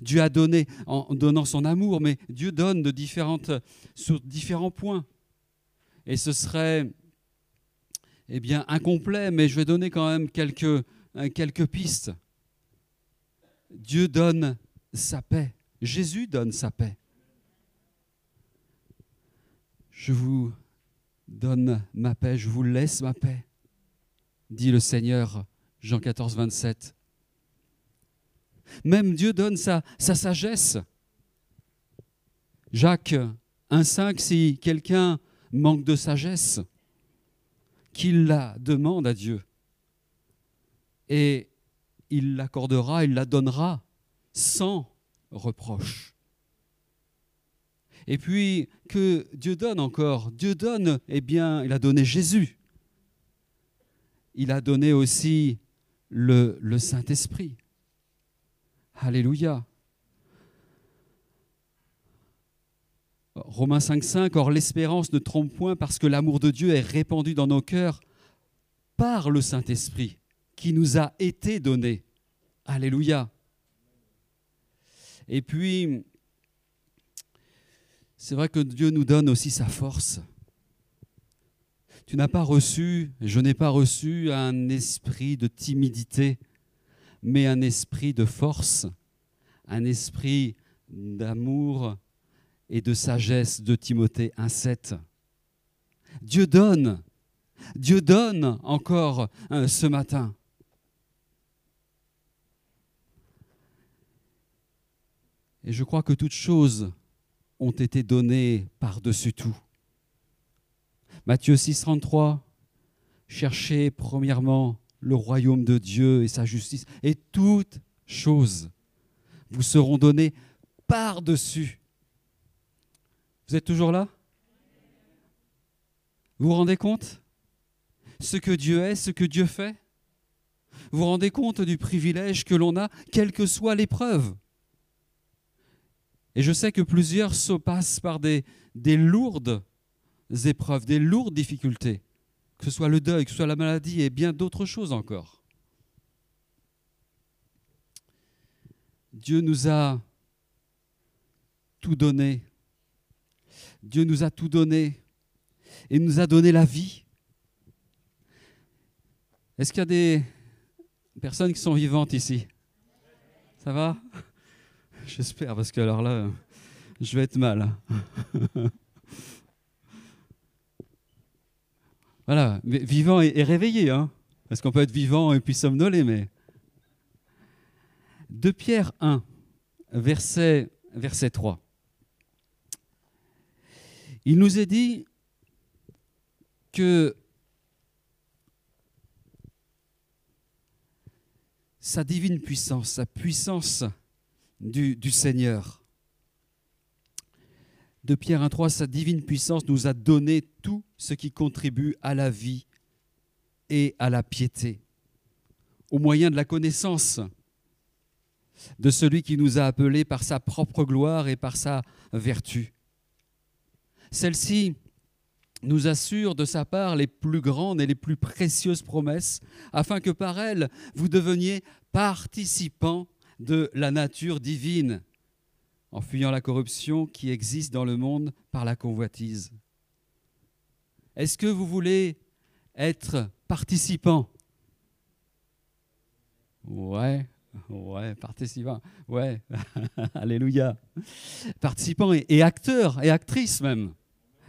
Dieu a donné en donnant son amour, mais Dieu donne de sur différents points. Et ce serait eh incomplet, mais je vais donner quand même quelques, quelques pistes. Dieu donne sa paix. Jésus donne sa paix. Je vous donne ma paix, je vous laisse ma paix, dit le Seigneur, Jean 14, 27. Même Dieu donne sa, sa sagesse. Jacques 1,5, si quelqu'un manque de sagesse, qu'il la demande à Dieu. Et il l'accordera, il la donnera sans reproche. Et puis, que Dieu donne encore Dieu donne, eh bien, il a donné Jésus. Il a donné aussi le, Saint-Esprit. Alléluia. Romains 5.5, Or l'espérance ne trompe point parce que l'amour de Dieu est répandu dans nos cœurs par le Saint-Esprit qui nous a été donné. Alléluia. Et puis, c'est vrai que Dieu nous donne aussi sa force. Tu n'as pas reçu, je n'ai pas reçu un esprit de timidité, mais un esprit de force, un esprit d'amour et de sagesse de Timothée 1.7. Dieu donne, Dieu donne encore euh, ce matin. Et je crois que toutes choses ont été données par-dessus tout. Matthieu 6, 33, cherchez premièrement le royaume de Dieu et sa justice, et toutes choses vous seront données par-dessus. Vous êtes toujours là? Vous vous rendez compte? Ce que Dieu est, ce que Dieu fait? Vous vous rendez compte du privilège que l'on a, quelle que soit l'épreuve Et je sais que plusieurs se passent par des, des lourdes épreuves, des lourdes difficultés, que ce soit le deuil, que ce soit la maladie et bien d'autres choses encore. Dieu nous a tout donné. Dieu nous a tout donné et nous a donné la vie. Est-ce qu'il y a des personnes qui sont vivantes ici? Ça va? J'espère, parce que alors là, je vais être mal. Voilà, vivant et, réveillé, hein parce qu'on peut être vivant et puis somnolé, mais... De Pierre 1, verset, verset 3. Il nous est dit que sa divine puissance, sa puissance du, Seigneur, de Pierre 1.3, sa divine puissance nous a donné tout ce qui contribue à la vie et à la piété, au moyen de la connaissance de celui qui nous a appelés par sa propre gloire et par sa vertu. Celle-ci nous assure de sa part les plus grandes et les plus précieuses promesses, afin que par elles vous deveniez participants de la nature divine en fuyant la corruption qui existe dans le monde par la convoitise. Est-ce que vous voulez être participant? Ouais, ouais, participant, ouais, alléluia. Participant et, acteur et actrice même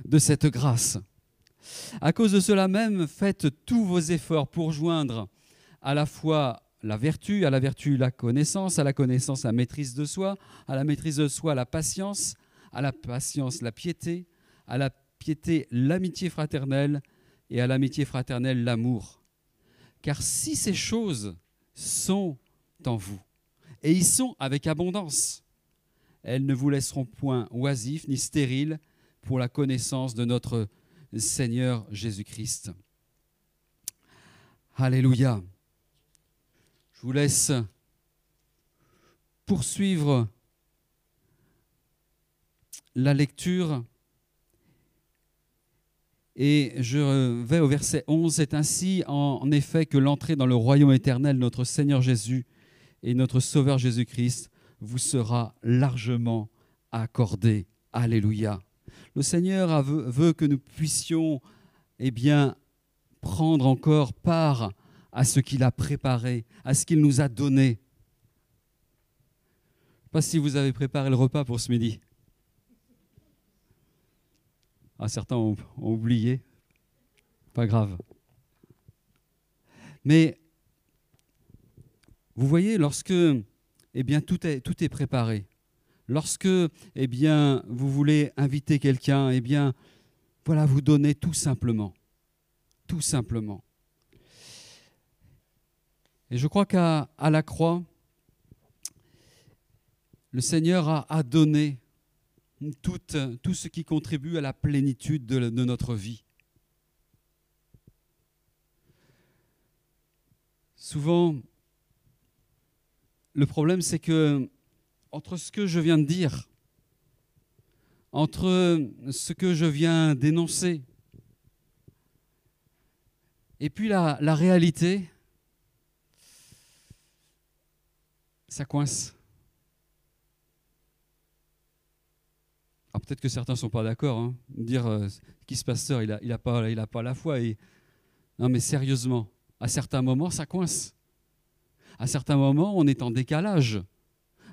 de cette grâce. À cause de cela même, faites tous vos efforts pour joindre à la fois la vertu, à la vertu la connaissance, à la connaissance la maîtrise de soi, à la maîtrise de soi la patience, à la patience la piété, à la piété l'amitié fraternelle et à l'amitié fraternelle l'amour. Car si ces choses sont en vous, et y sont avec abondance, elles ne vous laisseront point oisifs ni stériles pour la connaissance de notre Seigneur Jésus-Christ. Alléluia. Je vous laisse poursuivre la lecture. Et je vais au verset 11. C'est ainsi en effet que l'entrée dans le royaume éternel, notre Seigneur Jésus et notre Sauveur Jésus-Christ, vous sera largement accordée. Alléluia. Le Seigneur veut que nous puissions eh bien, prendre encore part à ce qu'il a préparé, à ce qu'il nous a donné. Pas si vous avez préparé le repas pour ce midi. Ah, certains ont, oublié. Pas grave. Mais vous voyez, lorsque eh bien, tout, est, tout est préparé, lorsque eh bien, vous voulez inviter quelqu'un, eh bien, voilà, vous donnez tout simplement. Tout simplement. Et je crois qu'à la croix, le Seigneur a, donné tout, ce qui contribue à la plénitude de, notre vie. Souvent, le problème, c'est que entre ce que je viens de dire, entre ce que je viens d'énoncer et puis la réalité, ça coince. Alors peut-être que certains ne sont pas d'accord, hein, dire euh, qui se pasteur, il n'a il a pas, la foi. Et... Non mais sérieusement, à certains moments, ça coince. À certains moments, on est en décalage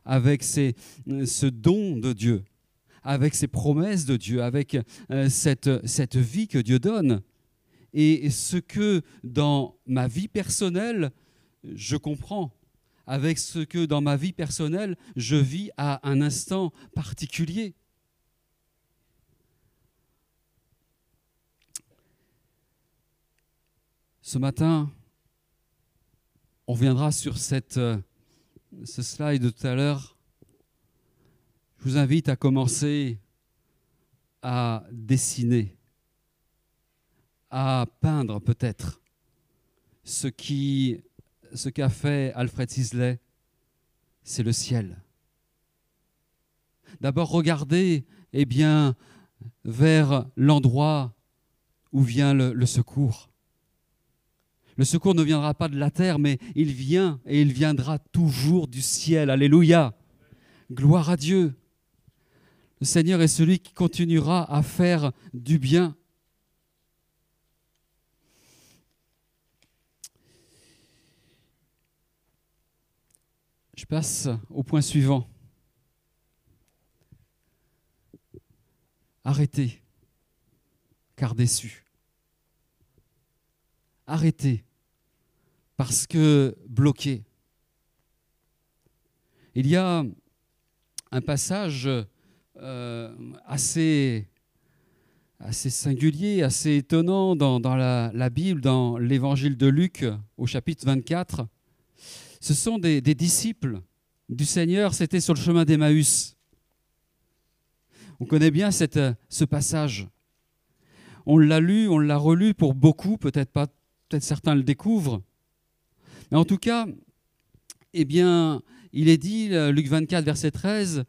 avec ce don de Dieu, avec ces promesses de Dieu, avec euh, cette vie que Dieu donne. Et ce que dans ma vie personnelle, je comprends, avec ce que dans ma vie personnelle, je vis à un instant particulier. Ce matin, on reviendra sur cette, euh, ce slide de tout à l'heure. Je vous invite à commencer à dessiner, à peindre peut-être ce qui ce qu'a fait Alfred Sisley, c'est le ciel. D'abord regardez eh bien vers l'endroit où vient le, le secours. Le secours ne viendra pas de la terre, mais il vient et il viendra toujours du ciel. Alléluia. Gloire à Dieu. Le Seigneur est celui qui continuera à faire du bien. Je passe au point suivant. Arrêtez, car déçu. Arrêtez, parce que bloqué. Il y a un passage euh, assez, assez singulier, assez étonnant dans, la Bible, dans l'évangile de Luc au chapitre 24. Ce sont des, disciples du Seigneur, c'était sur le chemin d'Emmaüs. On connaît bien cette, ce passage. On l'a lu, on l'a relu pour beaucoup, peut-être pas, peut-être certains le découvrent. Mais en tout cas, eh bien, il est dit, euh, Luc 24, verset 13,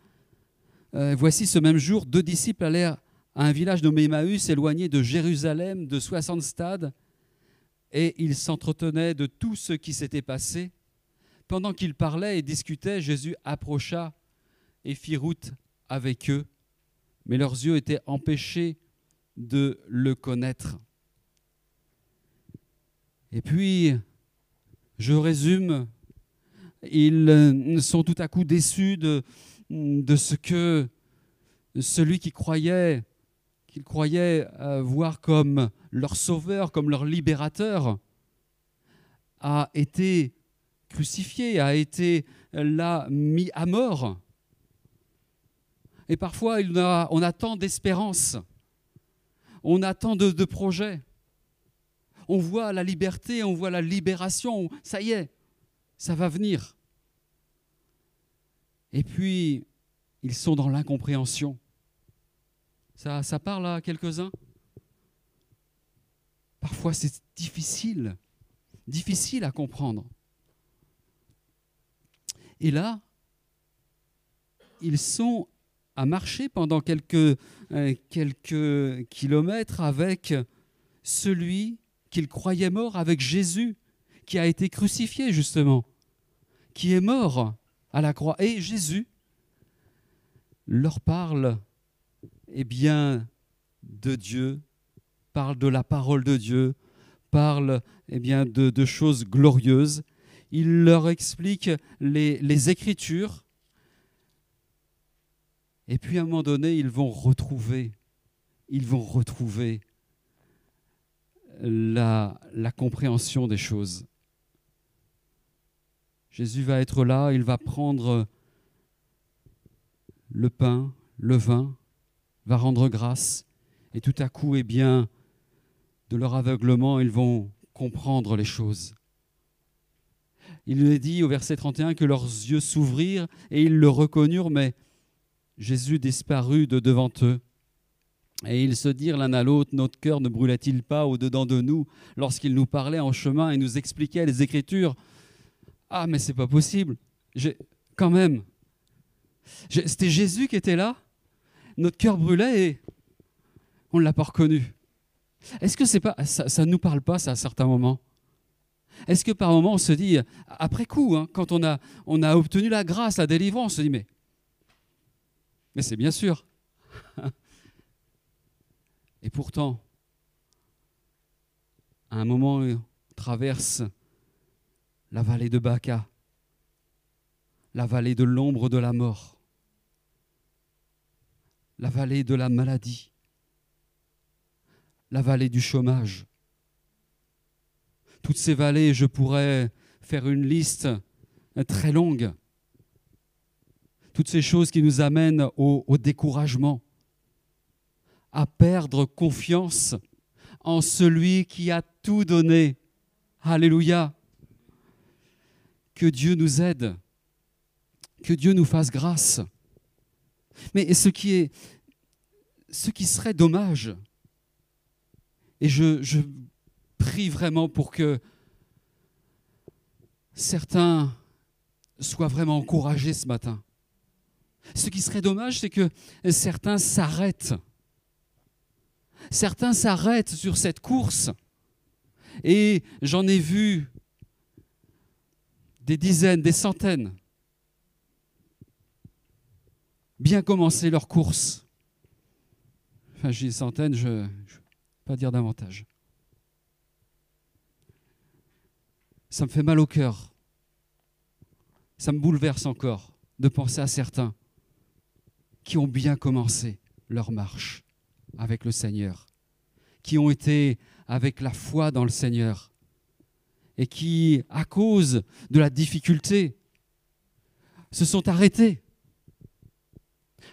euh, Voici ce même jour, deux disciples allèrent à un village nommé Emmaüs, éloigné de Jérusalem de 60 stades, et ils s'entretenaient de tout ce qui s'était passé. Pendant qu'ils parlaient et discutaient, Jésus approcha et fit route avec eux, mais leurs yeux étaient empêchés de le connaître. Et puis, je résume, ils sont tout à coup déçus de, ce que celui qui croyait, qu'ils croyaient voir comme leur sauveur, comme leur libérateur, a été crucifié, a été là mis à mort. Et parfois, il a- on attend d'espérance, on attend de, de projets. On voit la liberté, on voit la libération, ça y est, ça va venir. Et puis, ils sont dans l'incompréhension. Ça, ça parle à quelques-uns Parfois, c'est difficile, difficile à comprendre. Et là, ils sont à marcher pendant quelques, euh, quelques kilomètres avec celui qu'ils croyaient mort, avec Jésus, qui a été crucifié justement, qui est mort à la croix. Et Jésus leur parle, eh bien, de Dieu, parle de la parole de Dieu, parle eh bien, de choses glorieuses. Il leur explique les, Écritures. Et puis à un moment donné, ils vont retrouver, ils vont retrouver la, la compréhension des choses. Jésus va être là, il va prendre le pain, le vin, va rendre grâce, et tout à coup, eh bien, de leur aveuglement, ils vont comprendre les choses. Il est dit au verset 31 que leurs yeux s'ouvrirent et ils le reconnurent, mais Jésus disparut de devant eux. Et ils se dirent l'un à l'autre, notre cœur ne brûlait-il pas au-dedans de nous lorsqu'il nous parlait en chemin et nous expliquait les Écritures? Ah, mais c'est pas possible. Quand même. C'était Jésus qui était là notre cœur brûlait et on ne l'a pas reconnu. Est-ce que c'est pas ça ne nous parle pas ça à certains moments? Est-ce que par moments on se dit après coup hein, quand on a obtenu la grâce, la délivrance, on se dit mais mais c'est bien sûr. Et pourtant à un moment on traverse la vallée de Baca, la vallée de l'ombre de la mort, la vallée de la maladie, la vallée du chômage. Toutes ces vallées, je pourrais faire une liste très longue. Toutes ces choses qui nous amènent au, découragement, à perdre confiance en celui qui a tout donné. Alléluia. Que Dieu nous aide. Que Dieu nous fasse grâce. Mais ce qui est ce qui serait dommage, et je prie vraiment pour que certains soient vraiment encouragés ce matin. Ce qui serait dommage, c'est que certains s'arrêtent. Certains s'arrêtent sur cette course. Et j'en ai vu des dizaines, des centaines bien commencer leur course. Enfin, j'ai des centaines, je ne vais pas dire davantage. Ça me fait mal au cœur. Ça me bouleverse encore de penser à certains qui ont bien commencé leur marche avec le Seigneur, qui ont été avec la foi dans le Seigneur et qui, à cause de la difficulté, se sont arrêtés.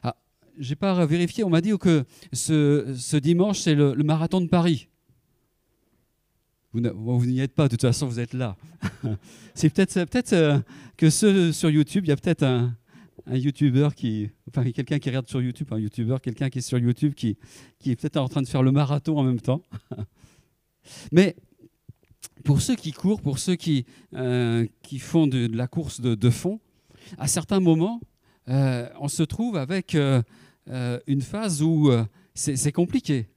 Ah, je n'ai pas vérifié, on m'a dit que ce, dimanche, c'est le marathon de Paris. Vous n'y êtes pas, de toute façon, vous êtes là. C'est peut-être peut euh, que ceux sur YouTube, il y a peut-être un, un YouTuber qui, enfin quelqu'un qui regarde sur YouTube, un YouTuber, quelqu'un qui est sur YouTube qui, est peut-être en train de faire le marathon en même temps. Mais pour ceux qui courent, pour ceux qui, euh, font de, la course de, fond, à certains moments, euh, on se trouve avec une phase où c'est compliqué.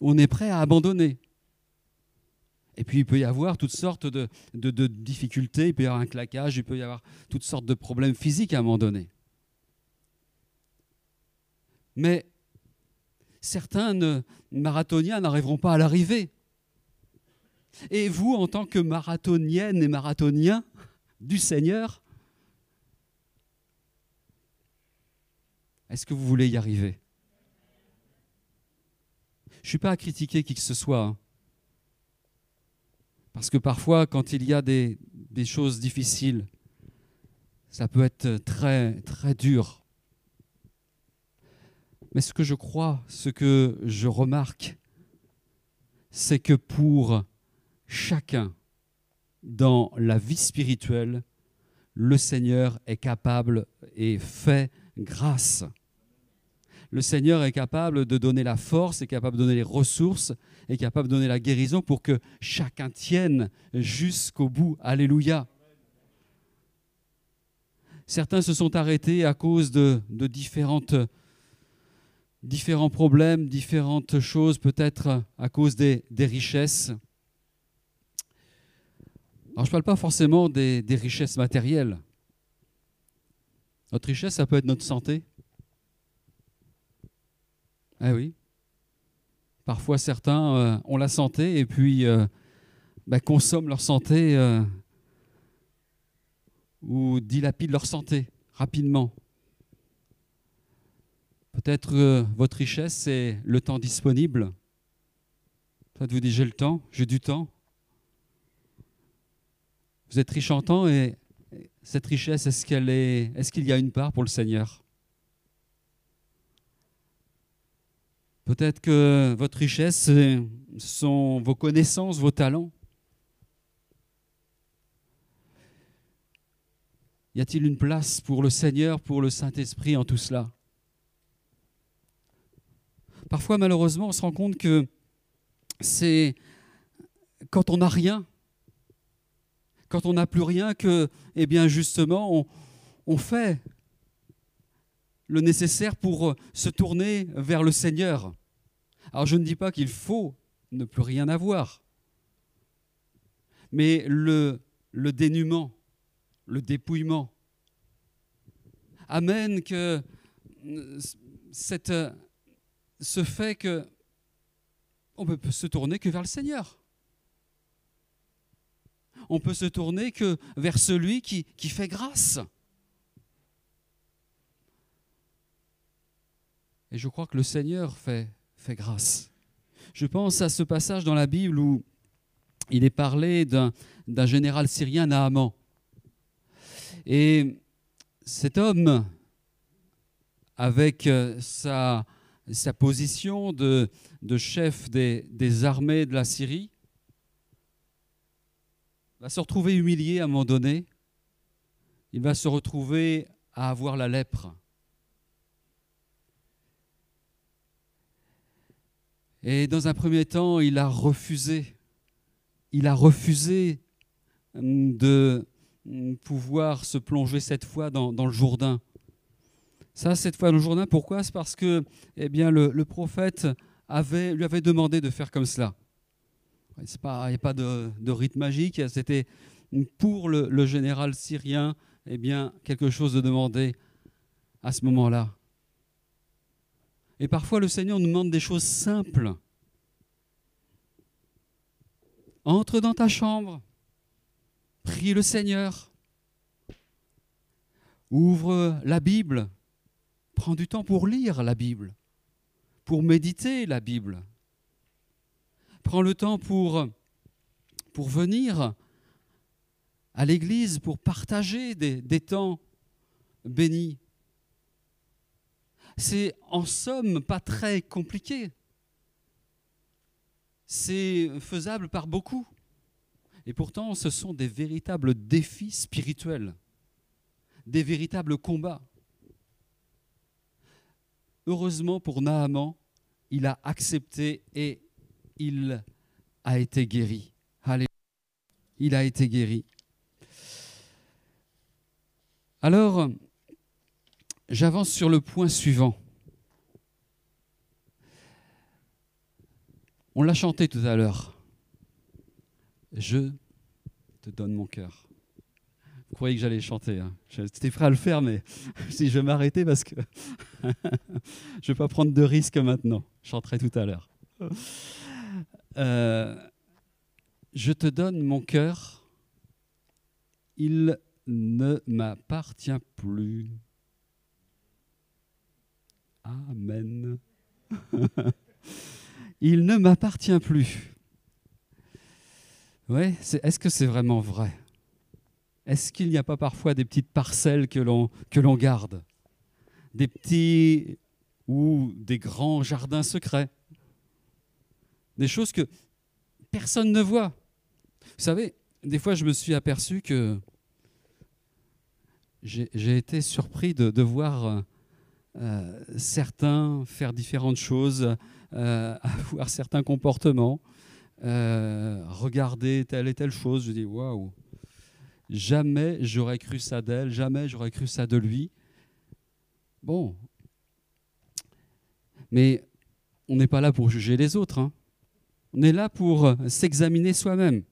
On est prêt à abandonner. Et puis il peut y avoir toutes sortes de, difficultés, il peut y avoir un claquage, il peut y avoir toutes sortes de problèmes physiques à un moment donné. Mais certains marathoniens n'arriveront pas à l'arrivée. Et vous, en tant que marathonienne et marathonien du Seigneur, est-ce que vous voulez y arriver? Je ne suis pas à critiquer qui que ce soit. hein. Parce que parfois, quand il y a des, choses difficiles, ça peut être très, très dur. Mais ce que je crois, ce que je remarque, c'est que pour chacun dans la vie spirituelle, le Seigneur est capable et fait grâce. Le Seigneur est capable de donner la force, est capable de donner les ressources, est capable de donner la guérison pour que chacun tienne jusqu'au bout. Alléluia. Certains se sont arrêtés à cause de, différents problèmes, différentes choses, peut-être à cause des, des richesses. Alors je ne parle pas forcément des, des richesses matérielles. Notre richesse, ça peut être notre santé. Ah oui. Parfois, certains euh, ont la santé et puis euh, bah, consomment leur santé euh, ou dilapident leur santé rapidement. Peut-être votre richesse, c'est le temps disponible. Peut-être vous dites j'ai le temps, j'ai du temps. Vous êtes riche en temps et cette richesse, est-ce qu'elle est, est-ce qu'il y a une part pour le Seigneur? Peut-être que votre richesse sont vos connaissances, vos talents. Y a-t-il une place pour le Seigneur, pour le Saint-Esprit en tout cela? Parfois, malheureusement, on se rend compte que c'est quand on n'a rien, quand on n'a plus rien, que, eh bien, justement, on fait le nécessaire pour se tourner vers le Seigneur. Alors je ne dis pas qu'il faut ne plus rien avoir, mais le, le dénuement, le dépouillement, amène que euh, cette, ce fait que on ne peut se tourner que vers le Seigneur. On peut se tourner que vers celui qui fait grâce. Et je crois que le Seigneur fait, grâce. Je pense à ce passage dans la Bible où il est parlé d'un général syrien, Naaman. Et cet homme, avec euh, sa, position de, chef des armées de la Syrie, va se retrouver humilié à un moment donné. Il va se retrouver à avoir la lèpre. Et dans un premier temps, il a refusé. Il a refusé de pouvoir se plonger cette fois dans, le Jourdain. Ça, cette fois dans le Jourdain, pourquoi? C'est parce que eh bien, le, prophète lui avait demandé de faire comme cela. Il n'y a pas de, de rite magique, c'était pour le, le général syrien eh bien, quelque chose de demandé à ce moment-là. Et parfois, le Seigneur nous demande des choses simples. Entre dans ta chambre, prie le Seigneur, ouvre la Bible, prends du temps pour lire la Bible, pour méditer la Bible. Prends le temps pour, pour venir à l'église, pour partager des, des temps bénis. C'est en somme pas très compliqué. C'est faisable par beaucoup. Et pourtant, ce sont des véritables défis spirituels, des véritables combats. Heureusement pour Naaman, il a accepté et il a été guéri. Alléluia. Il a été guéri. Alors, j'avance sur le point suivant. On l'a chanté tout à l'heure. Je te donne mon cœur. Vous croyez que j'allais chanter hein J'étais prêt à le faire, mais si je vais m'arrêter parce que je ne vais pas prendre de risques maintenant. Je chanterai tout à l'heure. Euh, je te donne mon cœur. Il ne m'appartient plus. Amen. Il ne m'appartient plus. C'est- est-ce que c'est vraiment vrai? Est-ce qu'il n'y a pas parfois des petites parcelles que l'on garde? Des petits ou des grands jardins secrets? Des choses que personne ne voit. Vous savez, des fois je me suis aperçu que j'ai été surpris de, de voir euh, certains faire différentes choses, euh, avoir certains comportements, euh, regarder telle et telle chose. Je dis waouh, jamais j'aurais cru ça d'elle, jamais j'aurais cru ça de lui. Bon, mais on n'est pas là pour juger les autres. hein. On est là pour s'examiner soi-même.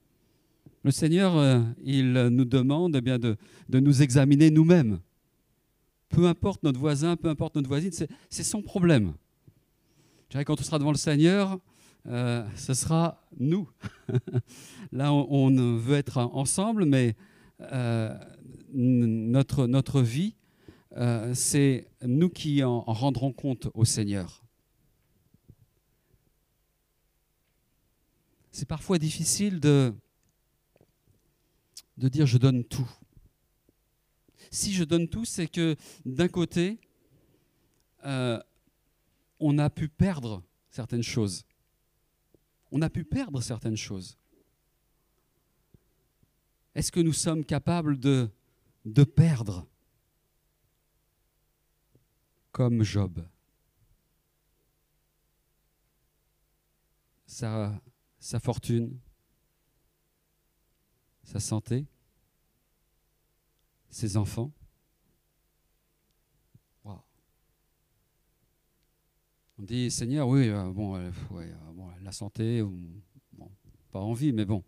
Le Seigneur, il nous demande eh bien, de, de nous examiner nous-mêmes. Peu importe notre voisin, peu importe notre voisine, c'est son problème. Je dirais, quand on sera devant le Seigneur, euh, ce sera nous. Là, on, veut être ensemble, mais euh, notre, notre vie, euh, c'est nous qui en, en rendrons compte au Seigneur. C'est parfois difficile de, de dire je donne tout. Si je donne tout, c'est que d'un côté, euh, on a pu perdre certaines choses. On a pu perdre certaines choses. Est-ce que nous sommes capables de, perdre comme Job? Sa fortune, sa santé, ses enfants. On dit Seigneur, oui, euh, euh, euh, bon, la santé, pas envie, mais bon.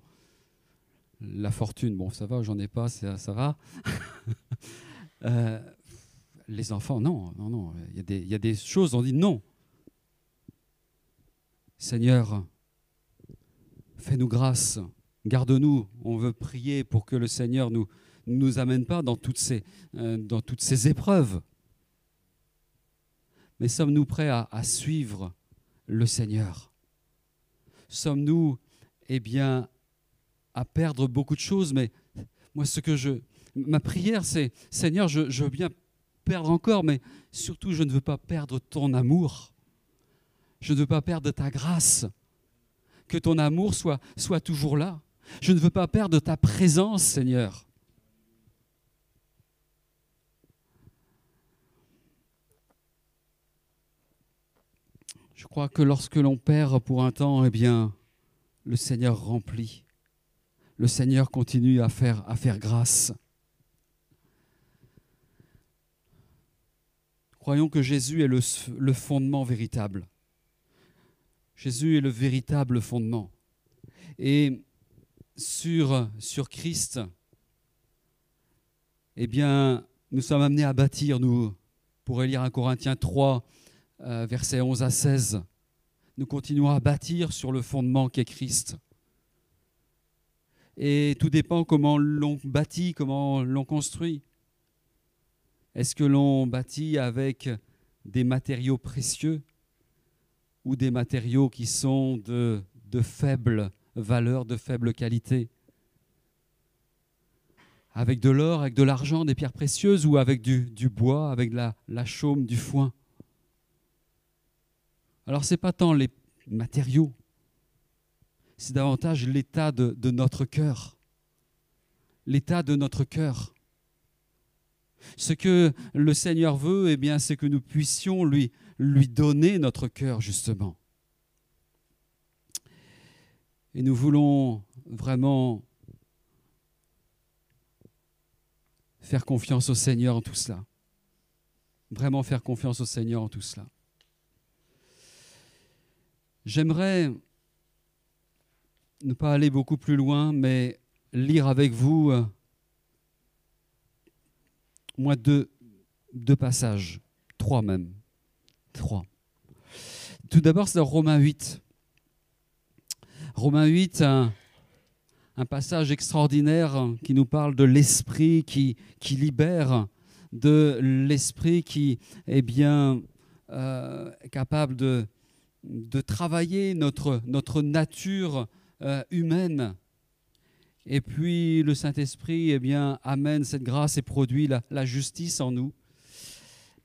La fortune, bon, ça va, j'en ai pas, ça, va. Les enfants, non, non, non. Il y a des choses, on dit non. Seigneur, fais-nous grâce, garde-nous. On veut prier pour que le Seigneur nous nous amène pas dans toutes ces, euh, dans toutes ces épreuves. Mais sommes-nous prêts à, à suivre le Seigneur? Sommes-nous, eh bien, à perdre beaucoup de choses Mais moi, ce que je, ma prière, c'est Seigneur, je, je veux bien perdre encore, mais surtout, je ne veux pas perdre ton amour. Je ne veux pas perdre ta grâce. Que ton amour soit, soit toujours là. Je ne veux pas perdre ta présence, Seigneur. Je crois que lorsque l'on perd pour un temps, eh bien, le Seigneur remplit. Le Seigneur continue à faire, à faire grâce. Croyons que Jésus est le, fondement véritable. Jésus est le véritable fondement. Et sur, sur Christ, eh bien, nous sommes amenés à bâtir, nous, pour lire 1 Corinthiens 3, euh, versets 11 à 16, nous continuons à bâtir sur le fondement qu'est Christ. Et tout dépend comment l'on bâtit, comment l'on construit. Est-ce que l'on bâtit avec des matériaux précieux ou des matériaux qui sont de, de faible valeur, de faible qualité? Avec de l'or, avec de l'argent, des pierres précieuses ou avec du, bois, avec la, la chaume, du foin? Alors ce n'est pas tant les matériaux, c'est davantage l'état de, notre cœur. L'état de notre cœur. Ce que le Seigneur veut, eh bien, c'est que nous puissions lui, lui donner notre cœur, justement. Et nous voulons vraiment faire confiance au Seigneur en tout cela. Vraiment faire confiance au Seigneur en tout cela. J'aimerais ne pas aller beaucoup plus loin, mais lire avec vous euh, deux, passages, trois même. Trois. Tout d'abord, c'est dans Romains 8. Romains 8, un, passage extraordinaire qui nous parle de l'esprit qui, qui libère, de l'esprit qui est bien euh, capable de, de travailler notre, notre nature euh, humaine. Et puis le Saint-Esprit eh bien, amène cette grâce et produit la, la justice en nous.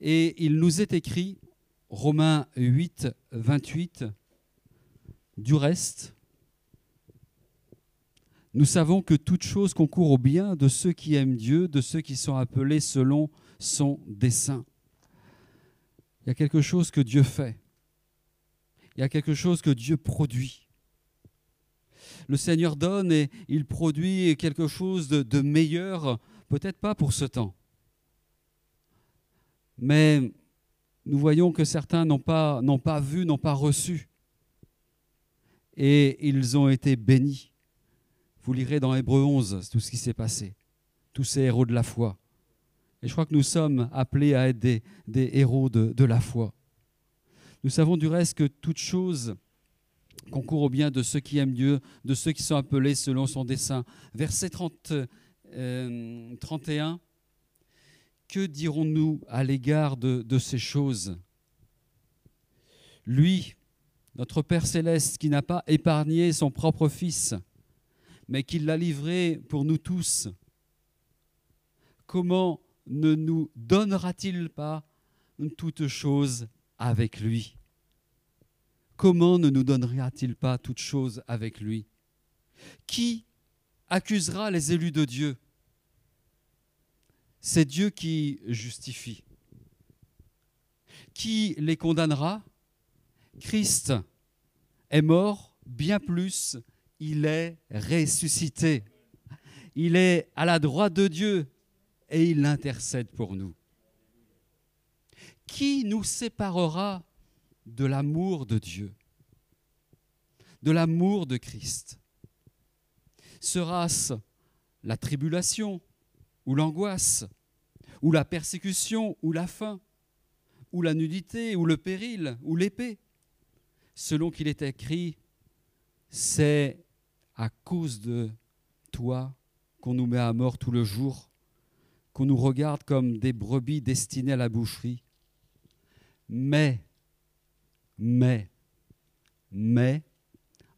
Et il nous est écrit, Romains 8, 28, du reste, nous savons que toute chose concourt au bien de ceux qui aiment Dieu, de ceux qui sont appelés selon son dessein. Il y a quelque chose que Dieu fait. Il y a quelque chose que Dieu produit. Le Seigneur donne et il produit quelque chose de, meilleur, peut-être pas pour ce temps. Mais nous voyons que certains n'ont pas, vu, n'ont pas reçu. Et ils ont été bénis. Vous lirez dans Hébreu 11 tout ce qui s'est passé, tous ces héros de la foi. Et je crois que nous sommes appelés à être des, héros de la foi. Nous savons du reste que toute chose concourt au bien de ceux qui aiment Dieu, de ceux qui sont appelés selon son dessein. Verset 30, euh, 31, que dirons-nous à l'égard de, ces choses? Lui, notre Père céleste, qui n'a pas épargné son propre Fils, mais qui l'a livré pour nous tous, comment ne nous donnera-t-il pas toutes choses avec lui Comment ne nous donnera-t-il pas toutes choses avec lui? Qui accusera les élus de Dieu? C'est Dieu qui justifie. Qui les condamnera? Christ est mort, bien plus, il est ressuscité. Il est à la droite de Dieu et il intercède pour nous qui nous séparera de l'amour de Dieu, de l'amour de Christ? Sera-ce la tribulation ou l'angoisse, ou la persécution ou la faim, ou la nudité ou le péril ou l'épée? Selon qu'il est écrit, c'est à cause de toi qu'on nous met à mort tout le jour, qu'on nous regarde comme des brebis destinées à la boucherie mais, mais, mais,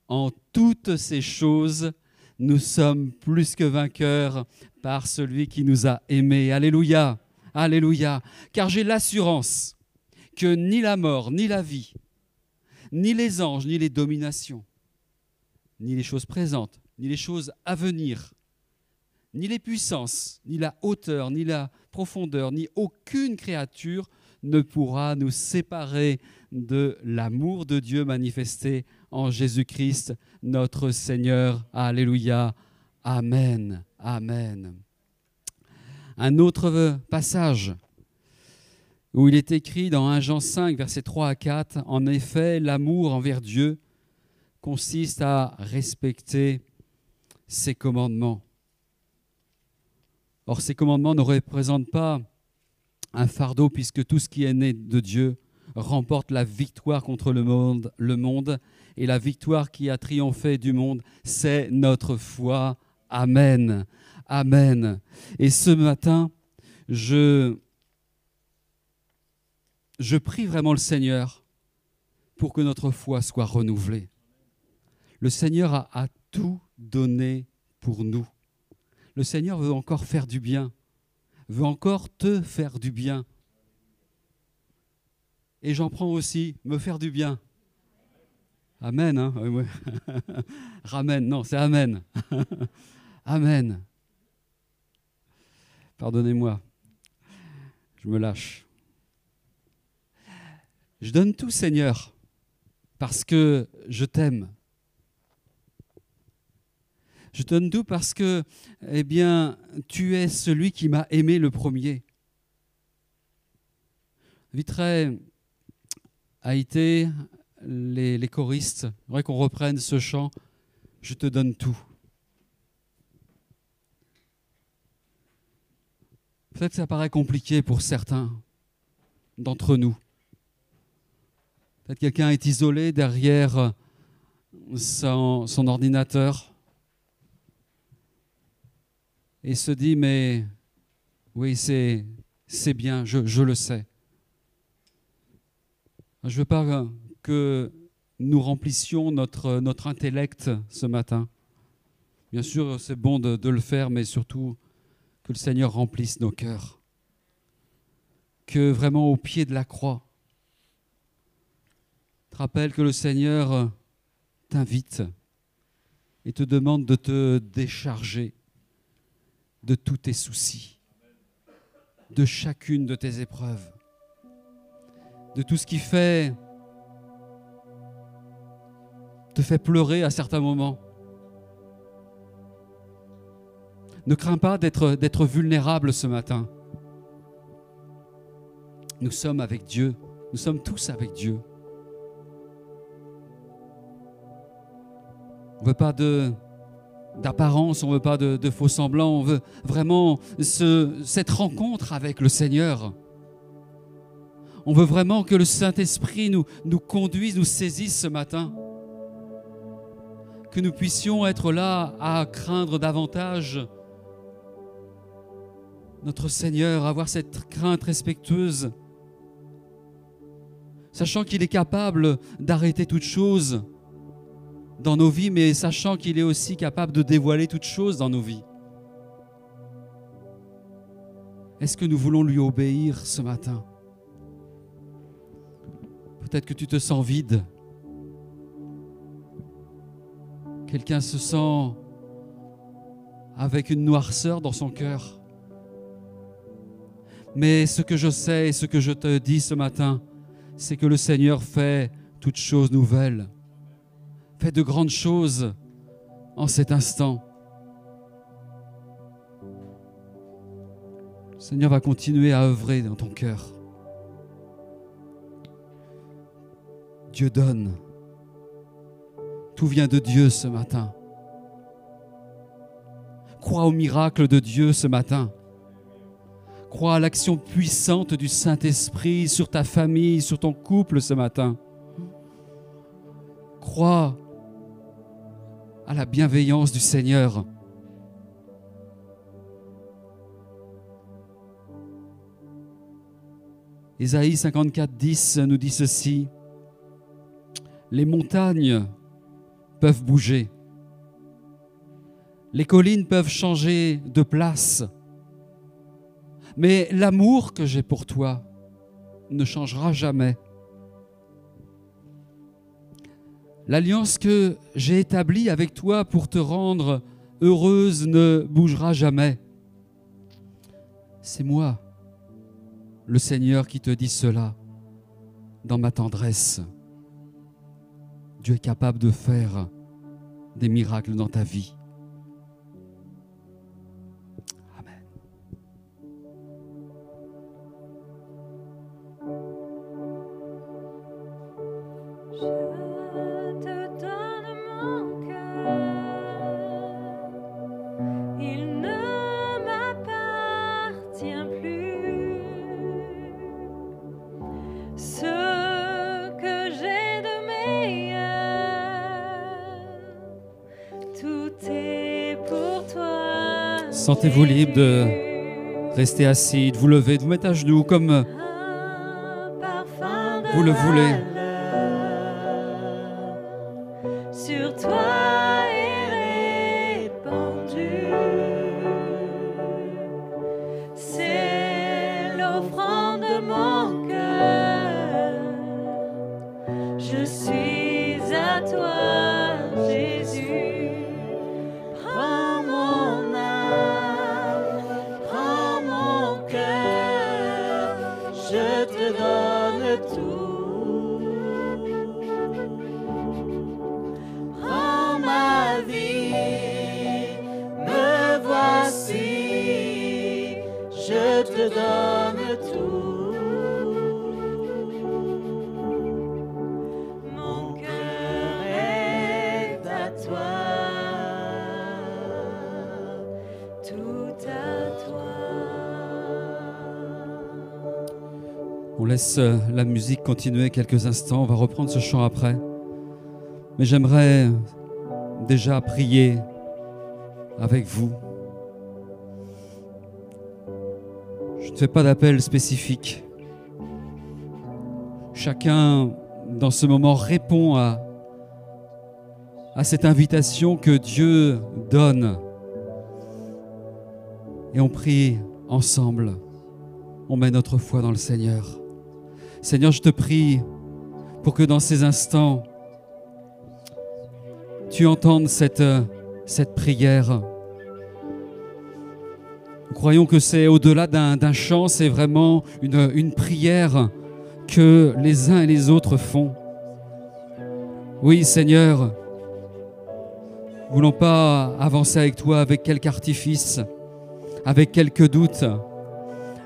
en toutes ces choses, nous sommes plus que vainqueurs par celui qui nous a aimés. Alléluia, alléluia, car j'ai l'assurance que ni la mort, ni la vie, ni les anges, ni les dominations, ni les choses présentes, ni les choses à venir, ni les puissances, ni la hauteur, ni la profondeur, ni aucune créature ne pourra nous séparer de l'amour de Dieu manifesté en Jésus-Christ, notre Seigneur. Alléluia. Amen. Amen. Un autre passage où il est écrit dans 1 Jean 5, versets 3 à 4, En effet, l'amour envers Dieu consiste à respecter ses commandements. Or, ces commandements ne représentent pas un fardeau puisque tout ce qui est né de Dieu remporte la victoire contre le monde, le monde et la victoire qui a triomphé du monde, c'est notre foi. Amen. Amen. Et ce matin, je je prie vraiment le Seigneur pour que notre foi soit renouvelée. Le Seigneur a, a tout donné pour nous. Le Seigneur veut encore faire du bien veut encore te faire du bien. Et j'en prends aussi, me faire du bien. Amen. Hein euh, Ramène, non, c'est Amen. amen. Pardonnez-moi. Je me lâche. Je donne tout, Seigneur, parce que je t'aime, je donne tout parce que, eh tu es celui qui m'a aimé le premier. Vitré a été les, les choristes. Il qu'on reprenne ce chant. Je te donne tout. Peut-être que ça paraît compliqué pour certains d'entre nous. Peut-être quelqu'un est isolé derrière son ordinateur et se dit, mais oui, c'est, bien, je, le sais. Je ne veux pas que nous remplissions notre, intellect ce matin. Bien sûr, c'est bon de, de le faire, mais surtout que le Seigneur remplisse nos cœurs. Que vraiment au pied de la croix, te rappelle que le Seigneur t'invite et te demande de te décharger de tous tes soucis, de chacune de tes épreuves, de tout ce qui fait te fait pleurer à certains moments. Ne crains pas d'être vulnérable ce matin. Nous sommes avec Dieu. Nous sommes tous avec Dieu. On ne veut pas de d'apparence, on ne veut pas de, faux semblants, on veut vraiment cette rencontre avec le Seigneur. On veut vraiment que le Saint-Esprit nous, nous conduise, nous saisisse ce matin. Que nous puissions être là à craindre davantage notre Seigneur, avoir cette crainte respectueuse, sachant qu'il est capable d'arrêter toute chose dans nos vies, mais sachant qu'il est aussi capable de dévoiler toutes choses dans nos vies. Est-ce que nous voulons lui obéir ce matin? Peut-être que tu te sens vide. Quelqu'un se sent avec une noirceur dans son cœur. Mais ce que je sais et ce que je te dis ce matin, c'est que le Seigneur fait toutes choses nouvelles. Fais de grandes choses en cet instant. Le Seigneur va continuer à œuvrer dans ton cœur. Dieu donne. Tout vient de Dieu ce matin. Crois au miracle de Dieu ce matin. Crois à l'action puissante du Saint-Esprit sur ta famille, sur ton couple ce matin. Crois à la bienveillance du Seigneur. Ésaïe 54, 10 nous dit ceci. Les montagnes peuvent bouger. Les collines peuvent changer de place. Mais l'amour que j'ai pour toi ne changera jamais. L'alliance que j'ai établie avec toi pour te rendre heureuse ne bougera jamais. C'est moi, le Seigneur, qui te dit cela dans ma tendresse. Dieu est capable de faire des miracles dans ta vie. Sentez-vous libre de rester assis, de vous lever, de vous mettre à genoux comme vous le voulez. Sur toi laisse euh, la musique continuer quelques instants. On va reprendre ce chant après. Mais j'aimerais déjà prier avec vous. Je ne fais pas d'appel spécifique. Chacun, dans ce moment, répond à, à cette invitation que Dieu donne. Et on prie ensemble. On met notre foi dans le Seigneur. Seigneur, je te prie pour que dans ces instants, tu entendes cette, euh, prière. Nous croyons que c'est au-delà d'un chant, c'est vraiment une, une prière que les uns et les autres font. Oui, Seigneur, nous voulons pas avancer avec toi avec quelque artifice, avec quelques doutes,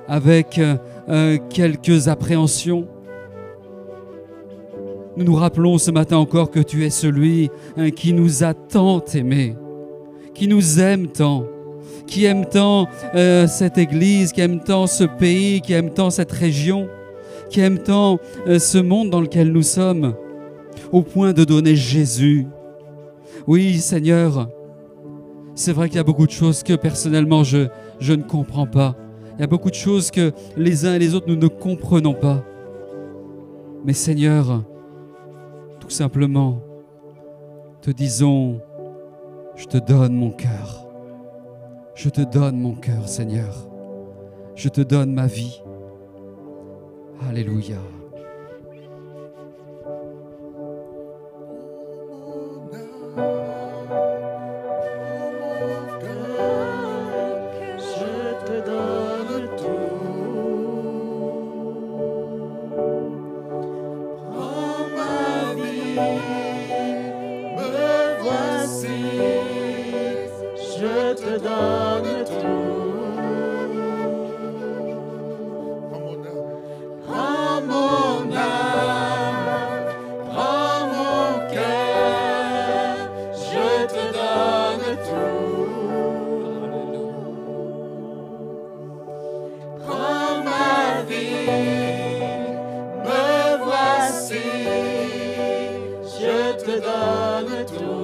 avec euh, euh, quelques appréhensions. Nous nous rappelons ce matin encore que tu es celui hein, qui nous a tant aimés, qui nous aime tant, qui aime tant euh, cette Église, qui aime tant ce pays, qui aime tant cette région, qui aime tant ce monde dans lequel nous sommes, au point de donner Jésus. Oui, Seigneur, c'est vrai qu'il y a beaucoup de choses que personnellement je ne comprends pas. Il y a beaucoup de choses que les uns et les autres nous ne comprenons pas. Mais Seigneur, tout simplement, te disons, je te donne mon cœur. Je te donne mon cœur, Seigneur. Je te donne ma vie. Alléluia. te the tout.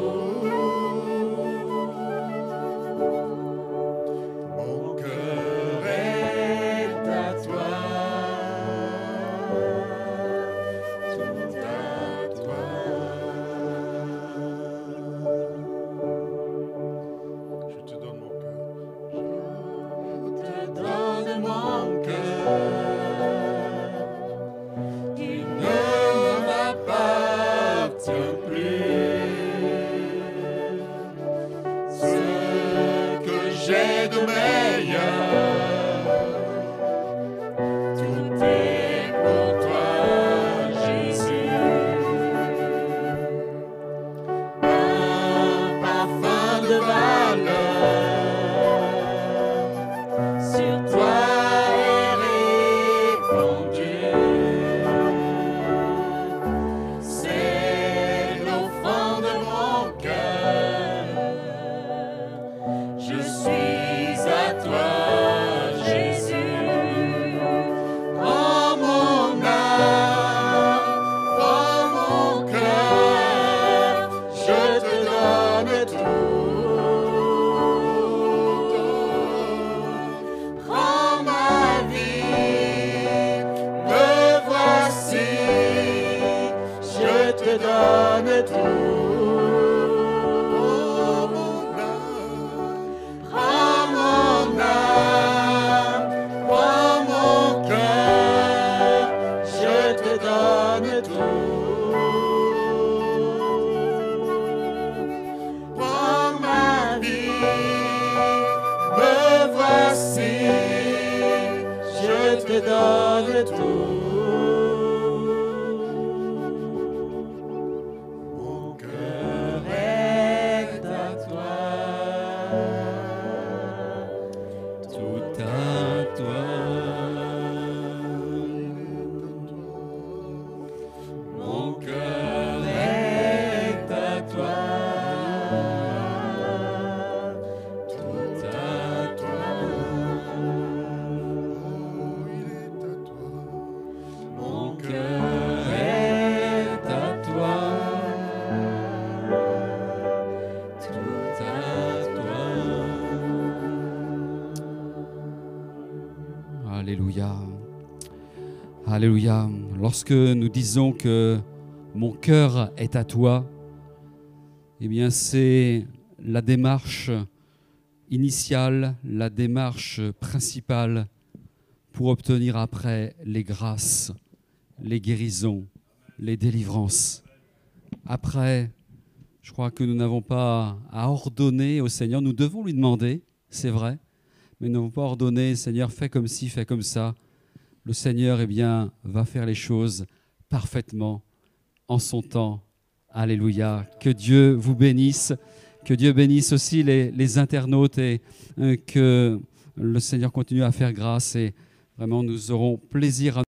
Lorsque nous disons que mon cœur est à toi, eh bien c'est la démarche initiale, la démarche principale pour obtenir après les grâces, les guérisons, les délivrances. Après, je crois que nous n'avons pas à ordonner au Seigneur, nous devons lui demander, c'est vrai, mais nous n'avons pas ordonné, Seigneur, fais comme ci, fais comme ça. Le Seigneur, eh bien, va faire les choses parfaitement en son temps. Alléluia. Que Dieu vous bénisse. Que Dieu bénisse aussi les, internautes et euh, que le Seigneur continue à faire grâce. Et vraiment, nous aurons plaisir à